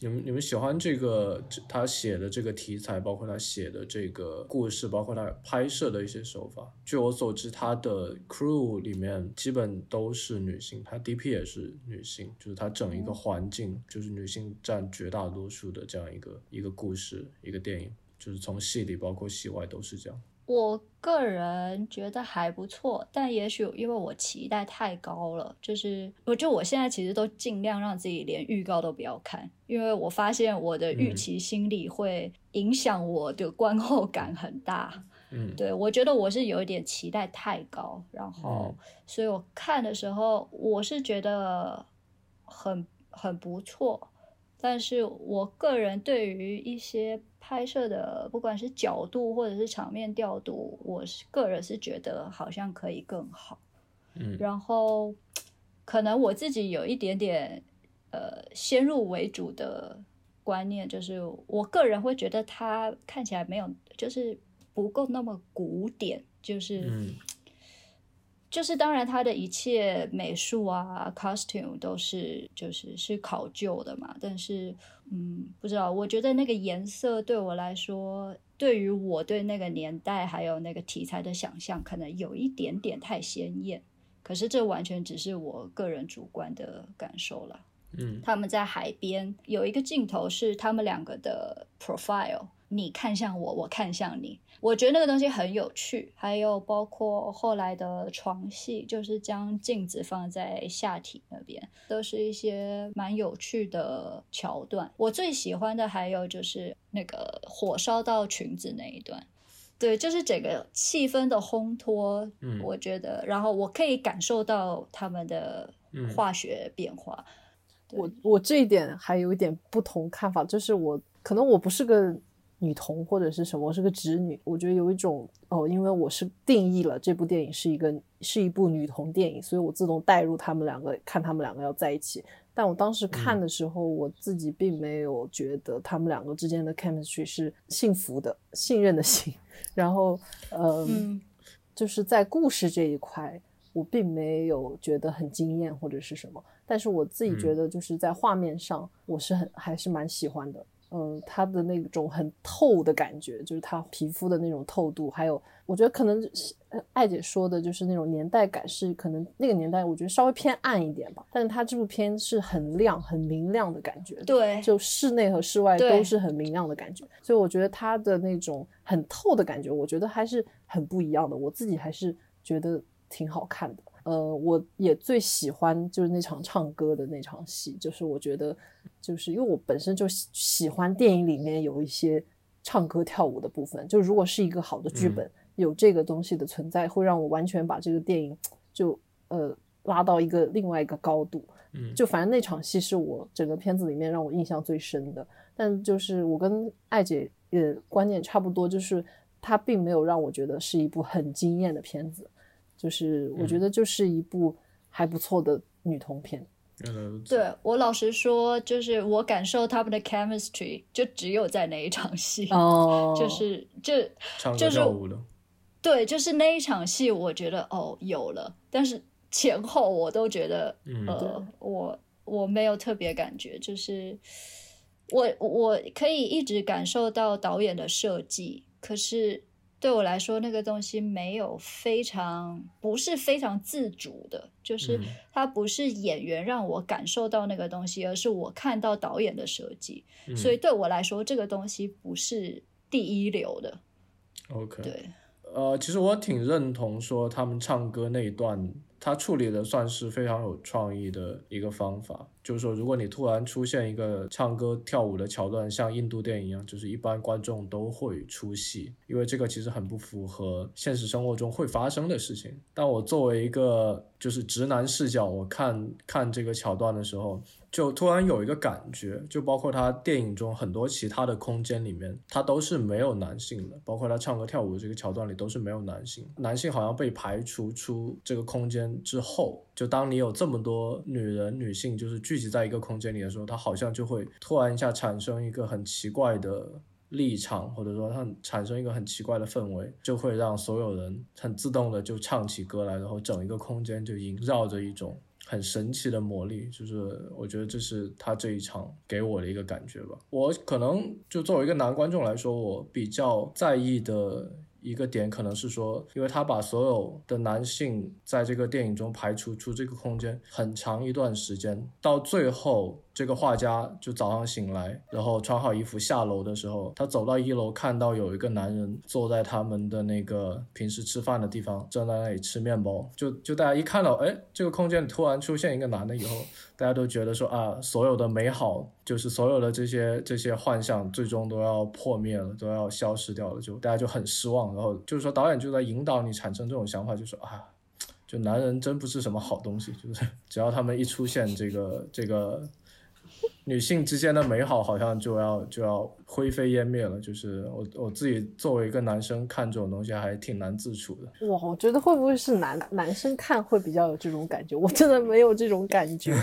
你们你们喜欢这个他写的这个题材，包括他写的这个故事，包括他拍摄的一些手法。据我所知，他的 crew 里面基本都是女性，他 DP 也是女性，就是他整一个环境就是女性占绝大多数的这样一个一个故事一个电影，就是从戏里包括戏外都是这样。我个人觉得还不错，但也许因为我期待太高了，就是我就我现在其实都尽量让自己连预告都不要看，因为我发现我的预期心理会影响我的观后感很大。嗯，对我觉得我是有一点期待太高，然后所以我看的时候我是觉得很很不错，但是我个人对于一些。拍摄的不管是角度或者是场面调度，我是个人是觉得好像可以更好。嗯，然后可能我自己有一点点呃先入为主的观念，就是我个人会觉得它看起来没有，就是不够那么古典，就是。就是当然，他的一切美术啊，costume 都是就是是考究的嘛。但是，嗯，不知道，我觉得那个颜色对我来说，对于我对那个年代还有那个题材的想象，可能有一点点太鲜艳。可是这完全只是我个人主观的感受了。嗯，他们在海边有一个镜头是他们两个的 profile，你看向我，我看向你。我觉得那个东西很有趣，还有包括后来的床戏，就是将镜子放在下体那边，都是一些蛮有趣的桥段。我最喜欢的还有就是那个火烧到裙子那一段，对，就是整个气氛的烘托，嗯，我觉得，然后我可以感受到他们的化学变化。我我这一点还有一点不同看法，就是我可能我不是个。女童或者是什么？我是个直女，我觉得有一种哦，因为我是定义了这部电影是一个是一部女童电影，所以我自动带入他们两个，看他们两个要在一起。但我当时看的时候，我自己并没有觉得他们两个之间的 chemistry 是幸福的、信任的幸。然后，嗯，就是在故事这一块。我并没有觉得很惊艳或者是什么，但是我自己觉得就是在画面上我是很还是蛮喜欢的。嗯，他的那种很透的感觉，就是他皮肤的那种透度，还有我觉得可能艾姐说的就是那种年代感，是可能那个年代我觉得稍微偏暗一点吧。但是他这部片是很亮、很明亮的感觉，对，就室内和室外都是很明亮的感觉。所以我觉得他的那种很透的感觉，我觉得还是很不一样的。我自己还是觉得挺好看的。呃，我也最喜欢就是那场唱歌的那场戏，就是我觉得，就是因为我本身就喜喜欢电影里面有一些唱歌跳舞的部分，就如果是一个好的剧本，有这个东西的存在，会让我完全把这个电影就呃拉到一个另外一个高度。嗯，就反正那场戏是我整个片子里面让我印象最深的。但就是我跟艾姐也观念差不多，就是它并没有让我觉得是一部很惊艳的片子。就是我觉得就是一部还不错的女同片。对我老实说，就是我感受他们的 chemistry 就只有在那一场戏哦，就是就就是对，就是那一场戏，我觉得哦有了，但是前后我都觉得呃，我我没有特别感觉，就是我我可以一直感受到导演的设计，可是。对我来说，那个东西没有非常不是非常自主的，就是它不是演员让我感受到那个东西，而是我看到导演的设计。所以对我来说，这个东西不是第一流的。OK，对，呃，其实我挺认同说他们唱歌那一段，他处理的算是非常有创意的一个方法。就是说，如果你突然出现一个唱歌跳舞的桥段，像印度电影一样，就是一般观众都会出戏，因为这个其实很不符合现实生活中会发生的事情。但我作为一个就是直男视角，我看看这个桥段的时候，就突然有一个感觉，就包括他电影中很多其他的空间里面，他都是没有男性的，包括他唱歌跳舞的这个桥段里都是没有男性，男性好像被排除出这个空间之后。就当你有这么多女人、女性就是聚集在一个空间里的时候，她好像就会突然一下产生一个很奇怪的立场，或者说她产生一个很奇怪的氛围，就会让所有人很自动的就唱起歌来，然后整一个空间就萦绕着一种很神奇的魔力。就是我觉得这是他这一场给我的一个感觉吧。我可能就作为一个男观众来说，我比较在意的。一个点可能是说，因为他把所有的男性在这个电影中排除出这个空间很长一段时间，到最后。这个画家就早上醒来，然后穿好衣服下楼的时候，他走到一楼，看到有一个男人坐在他们的那个平时吃饭的地方，正在那里吃面包。就就大家一看到，哎，这个空间里突然出现一个男的以后，大家都觉得说啊，所有的美好，就是所有的这些这些幻象，最终都要破灭了，都要消失掉了，就大家就很失望。然后就是说，导演就在引导你产生这种想法，就说啊，就男人真不是什么好东西，就是 只要他们一出现，这个这个。女性之间的美好好像就要就要灰飞烟灭了，就是我我自己作为一个男生看这种东西还挺难自处的。哇，我觉得会不会是男男生看会比较有这种感觉？我真的没有这种感觉。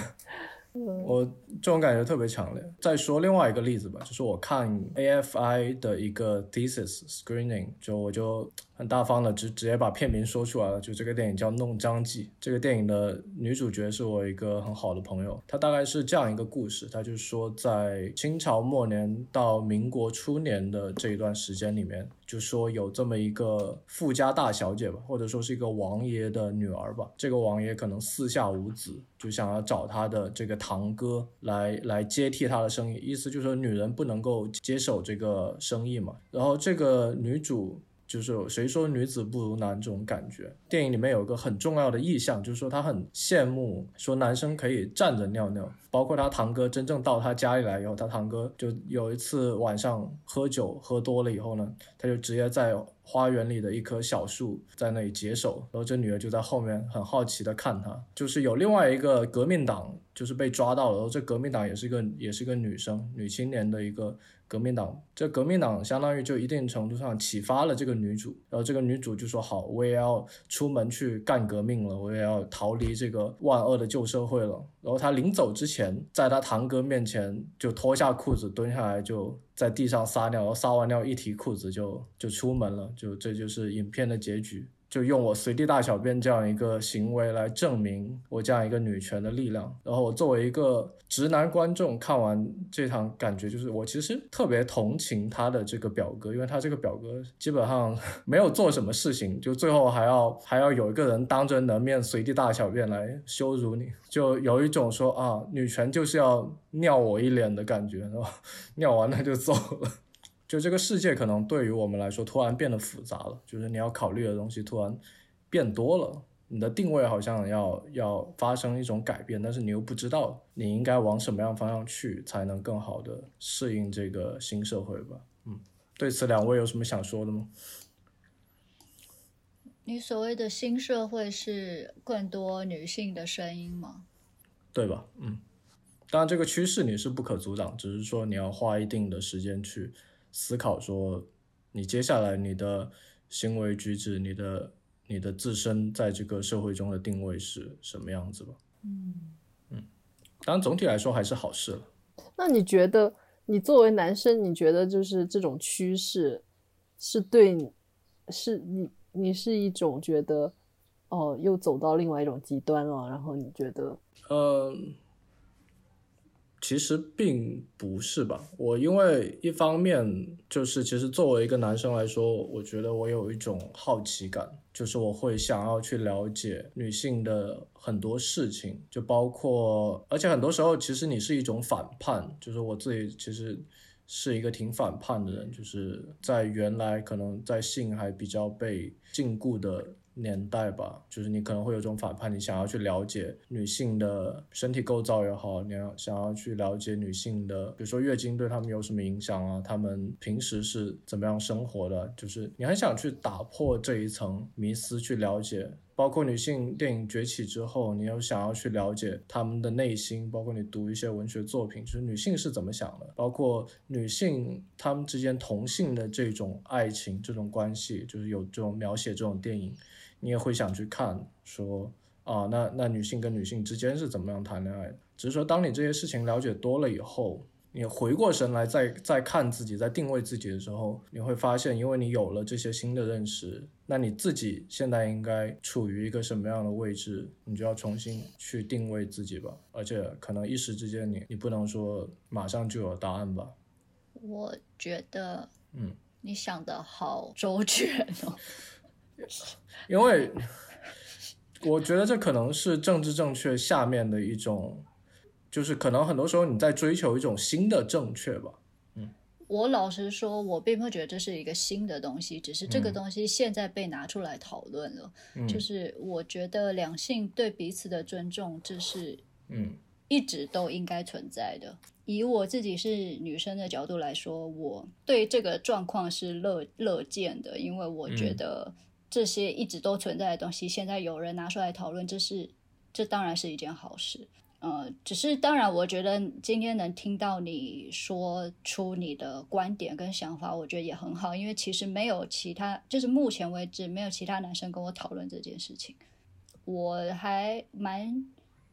我这种感觉特别强烈。再说另外一个例子吧，就是我看 AFI 的一个 thesis screening，就我就很大方的直直接把片名说出来了，就这个电影叫《弄脏记》。这个电影的女主角是我一个很好的朋友，她大概是这样一个故事，她就是说在清朝末年到民国初年的这一段时间里面。就说有这么一个富家大小姐吧，或者说是一个王爷的女儿吧。这个王爷可能四下无子，就想要找他的这个堂哥来来接替他的生意。意思就是说，女人不能够接手这个生意嘛。然后这个女主。就是谁说女子不如男这种感觉。电影里面有个很重要的意象，就是说他很羡慕说男生可以站着尿尿。包括他堂哥真正到他家里来以后，他堂哥就有一次晚上喝酒喝多了以后呢，他就直接在花园里的一棵小树在那里解手，然后这女儿就在后面很好奇的看他。就是有另外一个革命党就是被抓到了，然后这革命党也是一个也是一个女生女青年的一个。革命党，这革命党相当于就一定程度上启发了这个女主，然后这个女主就说好，我也要出门去干革命了，我也要逃离这个万恶的旧社会了。然后她临走之前，在她堂哥面前就脱下裤子蹲下来，就在地上撒尿，然后撒完尿一提裤子就就出门了，就这就是影片的结局。就用我随地大小便这样一个行为来证明我这样一个女权的力量。然后我作为一个直男观众看完这场，感觉就是我其实特别同情他的这个表哥，因为他这个表哥基本上 没有做什么事情，就最后还要还要有一个人当着你的面随地大小便来羞辱你，就有一种说啊，女权就是要尿我一脸的感觉，然后 尿完了就走了。就这个世界可能对于我们来说突然变得复杂了，就是你要考虑的东西突然变多了，你的定位好像要要发生一种改变，但是你又不知道你应该往什么样方向去才能更好的适应这个新社会吧。嗯，对此两位有什么想说的吗？你所谓的新社会是更多女性的声音吗？对吧？嗯，当然这个趋势你是不可阻挡，只是说你要花一定的时间去。思考说，你接下来你的行为举止，你的你的自身在这个社会中的定位是什么样子吧？嗯嗯，当然总体来说还是好事了。那你觉得，你作为男生，你觉得就是这种趋势是对，是你你是一种觉得，哦，又走到另外一种极端了，然后你觉得，嗯。其实并不是吧，我因为一方面就是，其实作为一个男生来说，我觉得我有一种好奇感，就是我会想要去了解女性的很多事情，就包括，而且很多时候其实你是一种反叛，就是我自己其实是一个挺反叛的人，就是在原来可能在性还比较被禁锢的。年代吧，就是你可能会有种反叛，你想要去了解女性的身体构造也好，你要想要去了解女性的，比如说月经对她们有什么影响啊，她们平时是怎么样生活的，就是你很想去打破这一层迷思，去了解。包括女性电影崛起之后，你又想要去了解她们的内心，包括你读一些文学作品，就是女性是怎么想的，包括女性她们之间同性的这种爱情这种关系，就是有这种描写这种电影。你也会想去看，说啊，那那女性跟女性之间是怎么样谈恋爱的？只是说，当你这些事情了解多了以后，你回过神来再再看自己，在定位自己的时候，你会发现，因为你有了这些新的认识，那你自己现在应该处于一个什么样的位置，你就要重新去定位自己吧。而且可能一时之间，你你不能说马上就有答案吧。我觉得，嗯，你想的好周全哦。因为我觉得这可能是政治正确下面的一种，就是可能很多时候你在追求一种新的正确吧。嗯，我老实说，我并不觉得这是一个新的东西，只是这个东西现在被拿出来讨论了。就是我觉得两性对彼此的尊重，这是嗯一直都应该存在的。以我自己是女生的角度来说，我对这个状况是乐乐见的，因为我觉得。这些一直都存在的东西，现在有人拿出来讨论，这是这当然是一件好事。呃，只是当然，我觉得今天能听到你说出你的观点跟想法，我觉得也很好，因为其实没有其他，就是目前为止没有其他男生跟我讨论这件事情，我还蛮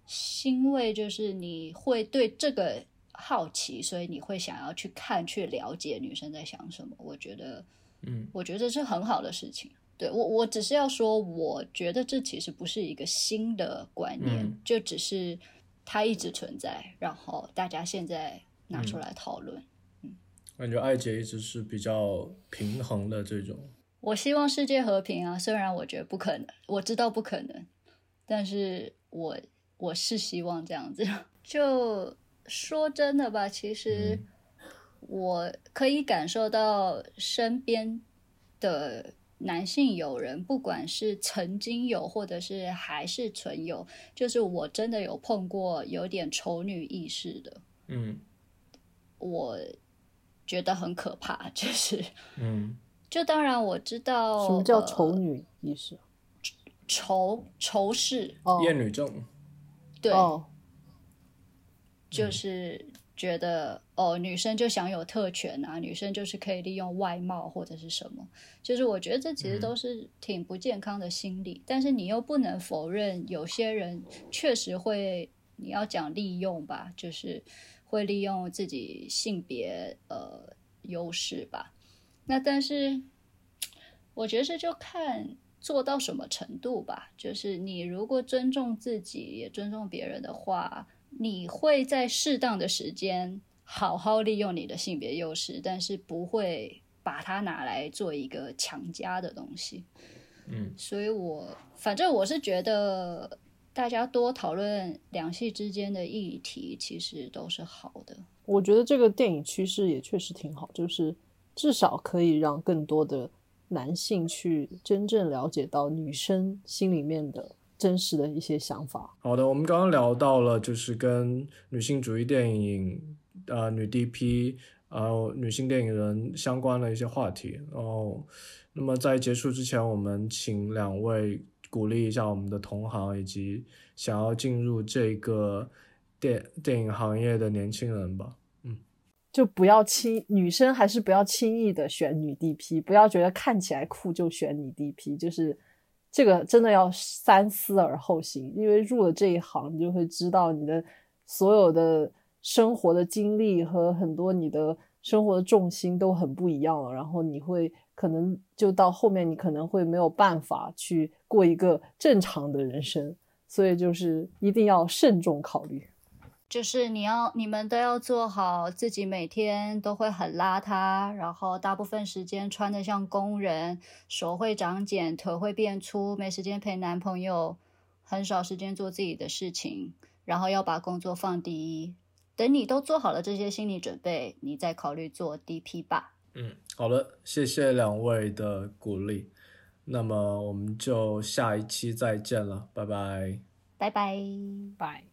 欣慰，就是你会对这个好奇，所以你会想要去看、去了解女生在想什么。我觉得，嗯，我觉得是很好的事情。对我，我只是要说，我觉得这其实不是一个新的观念，就只是它一直存在，然后大家现在拿出来讨论。嗯，感觉艾姐一直是比较平衡的这种。我希望世界和平啊，虽然我觉得不可能，我知道不可能，但是我我是希望这样子。就说真的吧，其实我可以感受到身边的。男性友人，不管是曾经有，或者是还是存有，就是我真的有碰过有点丑女意识的，嗯，我觉得很可怕，就是，嗯，就当然我知道什么叫丑女意识，仇仇视，厌女症，对，就是。觉得哦，女生就享有特权啊，女生就是可以利用外貌或者是什么，就是我觉得这其实都是挺不健康的心理。但是你又不能否认，有些人确实会，你要讲利用吧，就是会利用自己性别呃优势吧。那但是我觉得这就看做到什么程度吧。就是你如果尊重自己，也尊重别人的话，你会在适当的时间好好利用你的性别优势，但是不会把它拿来做一个强加的东西。嗯，所以我反正我是觉得大家多讨论两性之间的议题，其实都是好的。我觉得这个电影趋势也确实挺好，就是至少可以让更多的男性去真正了解到女生心里面的真实的一些想法。好的，我们刚刚聊到了就是跟女性主义电影、呃女 DP、呃女性电影人相关的一些话题。然后，那么在结束之前，我们请两位鼓励一下我们的同行以及想要进入这个电电影行业的年轻人吧。就不要轻，女生还是不要轻易的选女 DP，不要觉得看起来酷就选女 DP，就是这个真的要三思而后行，因为入了这一行，你就会知道你的所有的生活的经历和很多你的生活的重心都很不一样了，然后你会可能就到后面你可能会没有办法去过一个正常的人生，所以就是一定要慎重考虑。就是你要，你们都要做好自己每天都会很邋遢，然后大部分时间穿的像工人，手会长茧，腿会变粗，没时间陪男朋友，很少时间做自己的事情，然后要把工作放第一。等你都做好了这些心理准备，你再考虑做 DP 吧。嗯，好了，谢谢两位的鼓励。那么我们就下一期再见了，拜拜。拜拜。拜。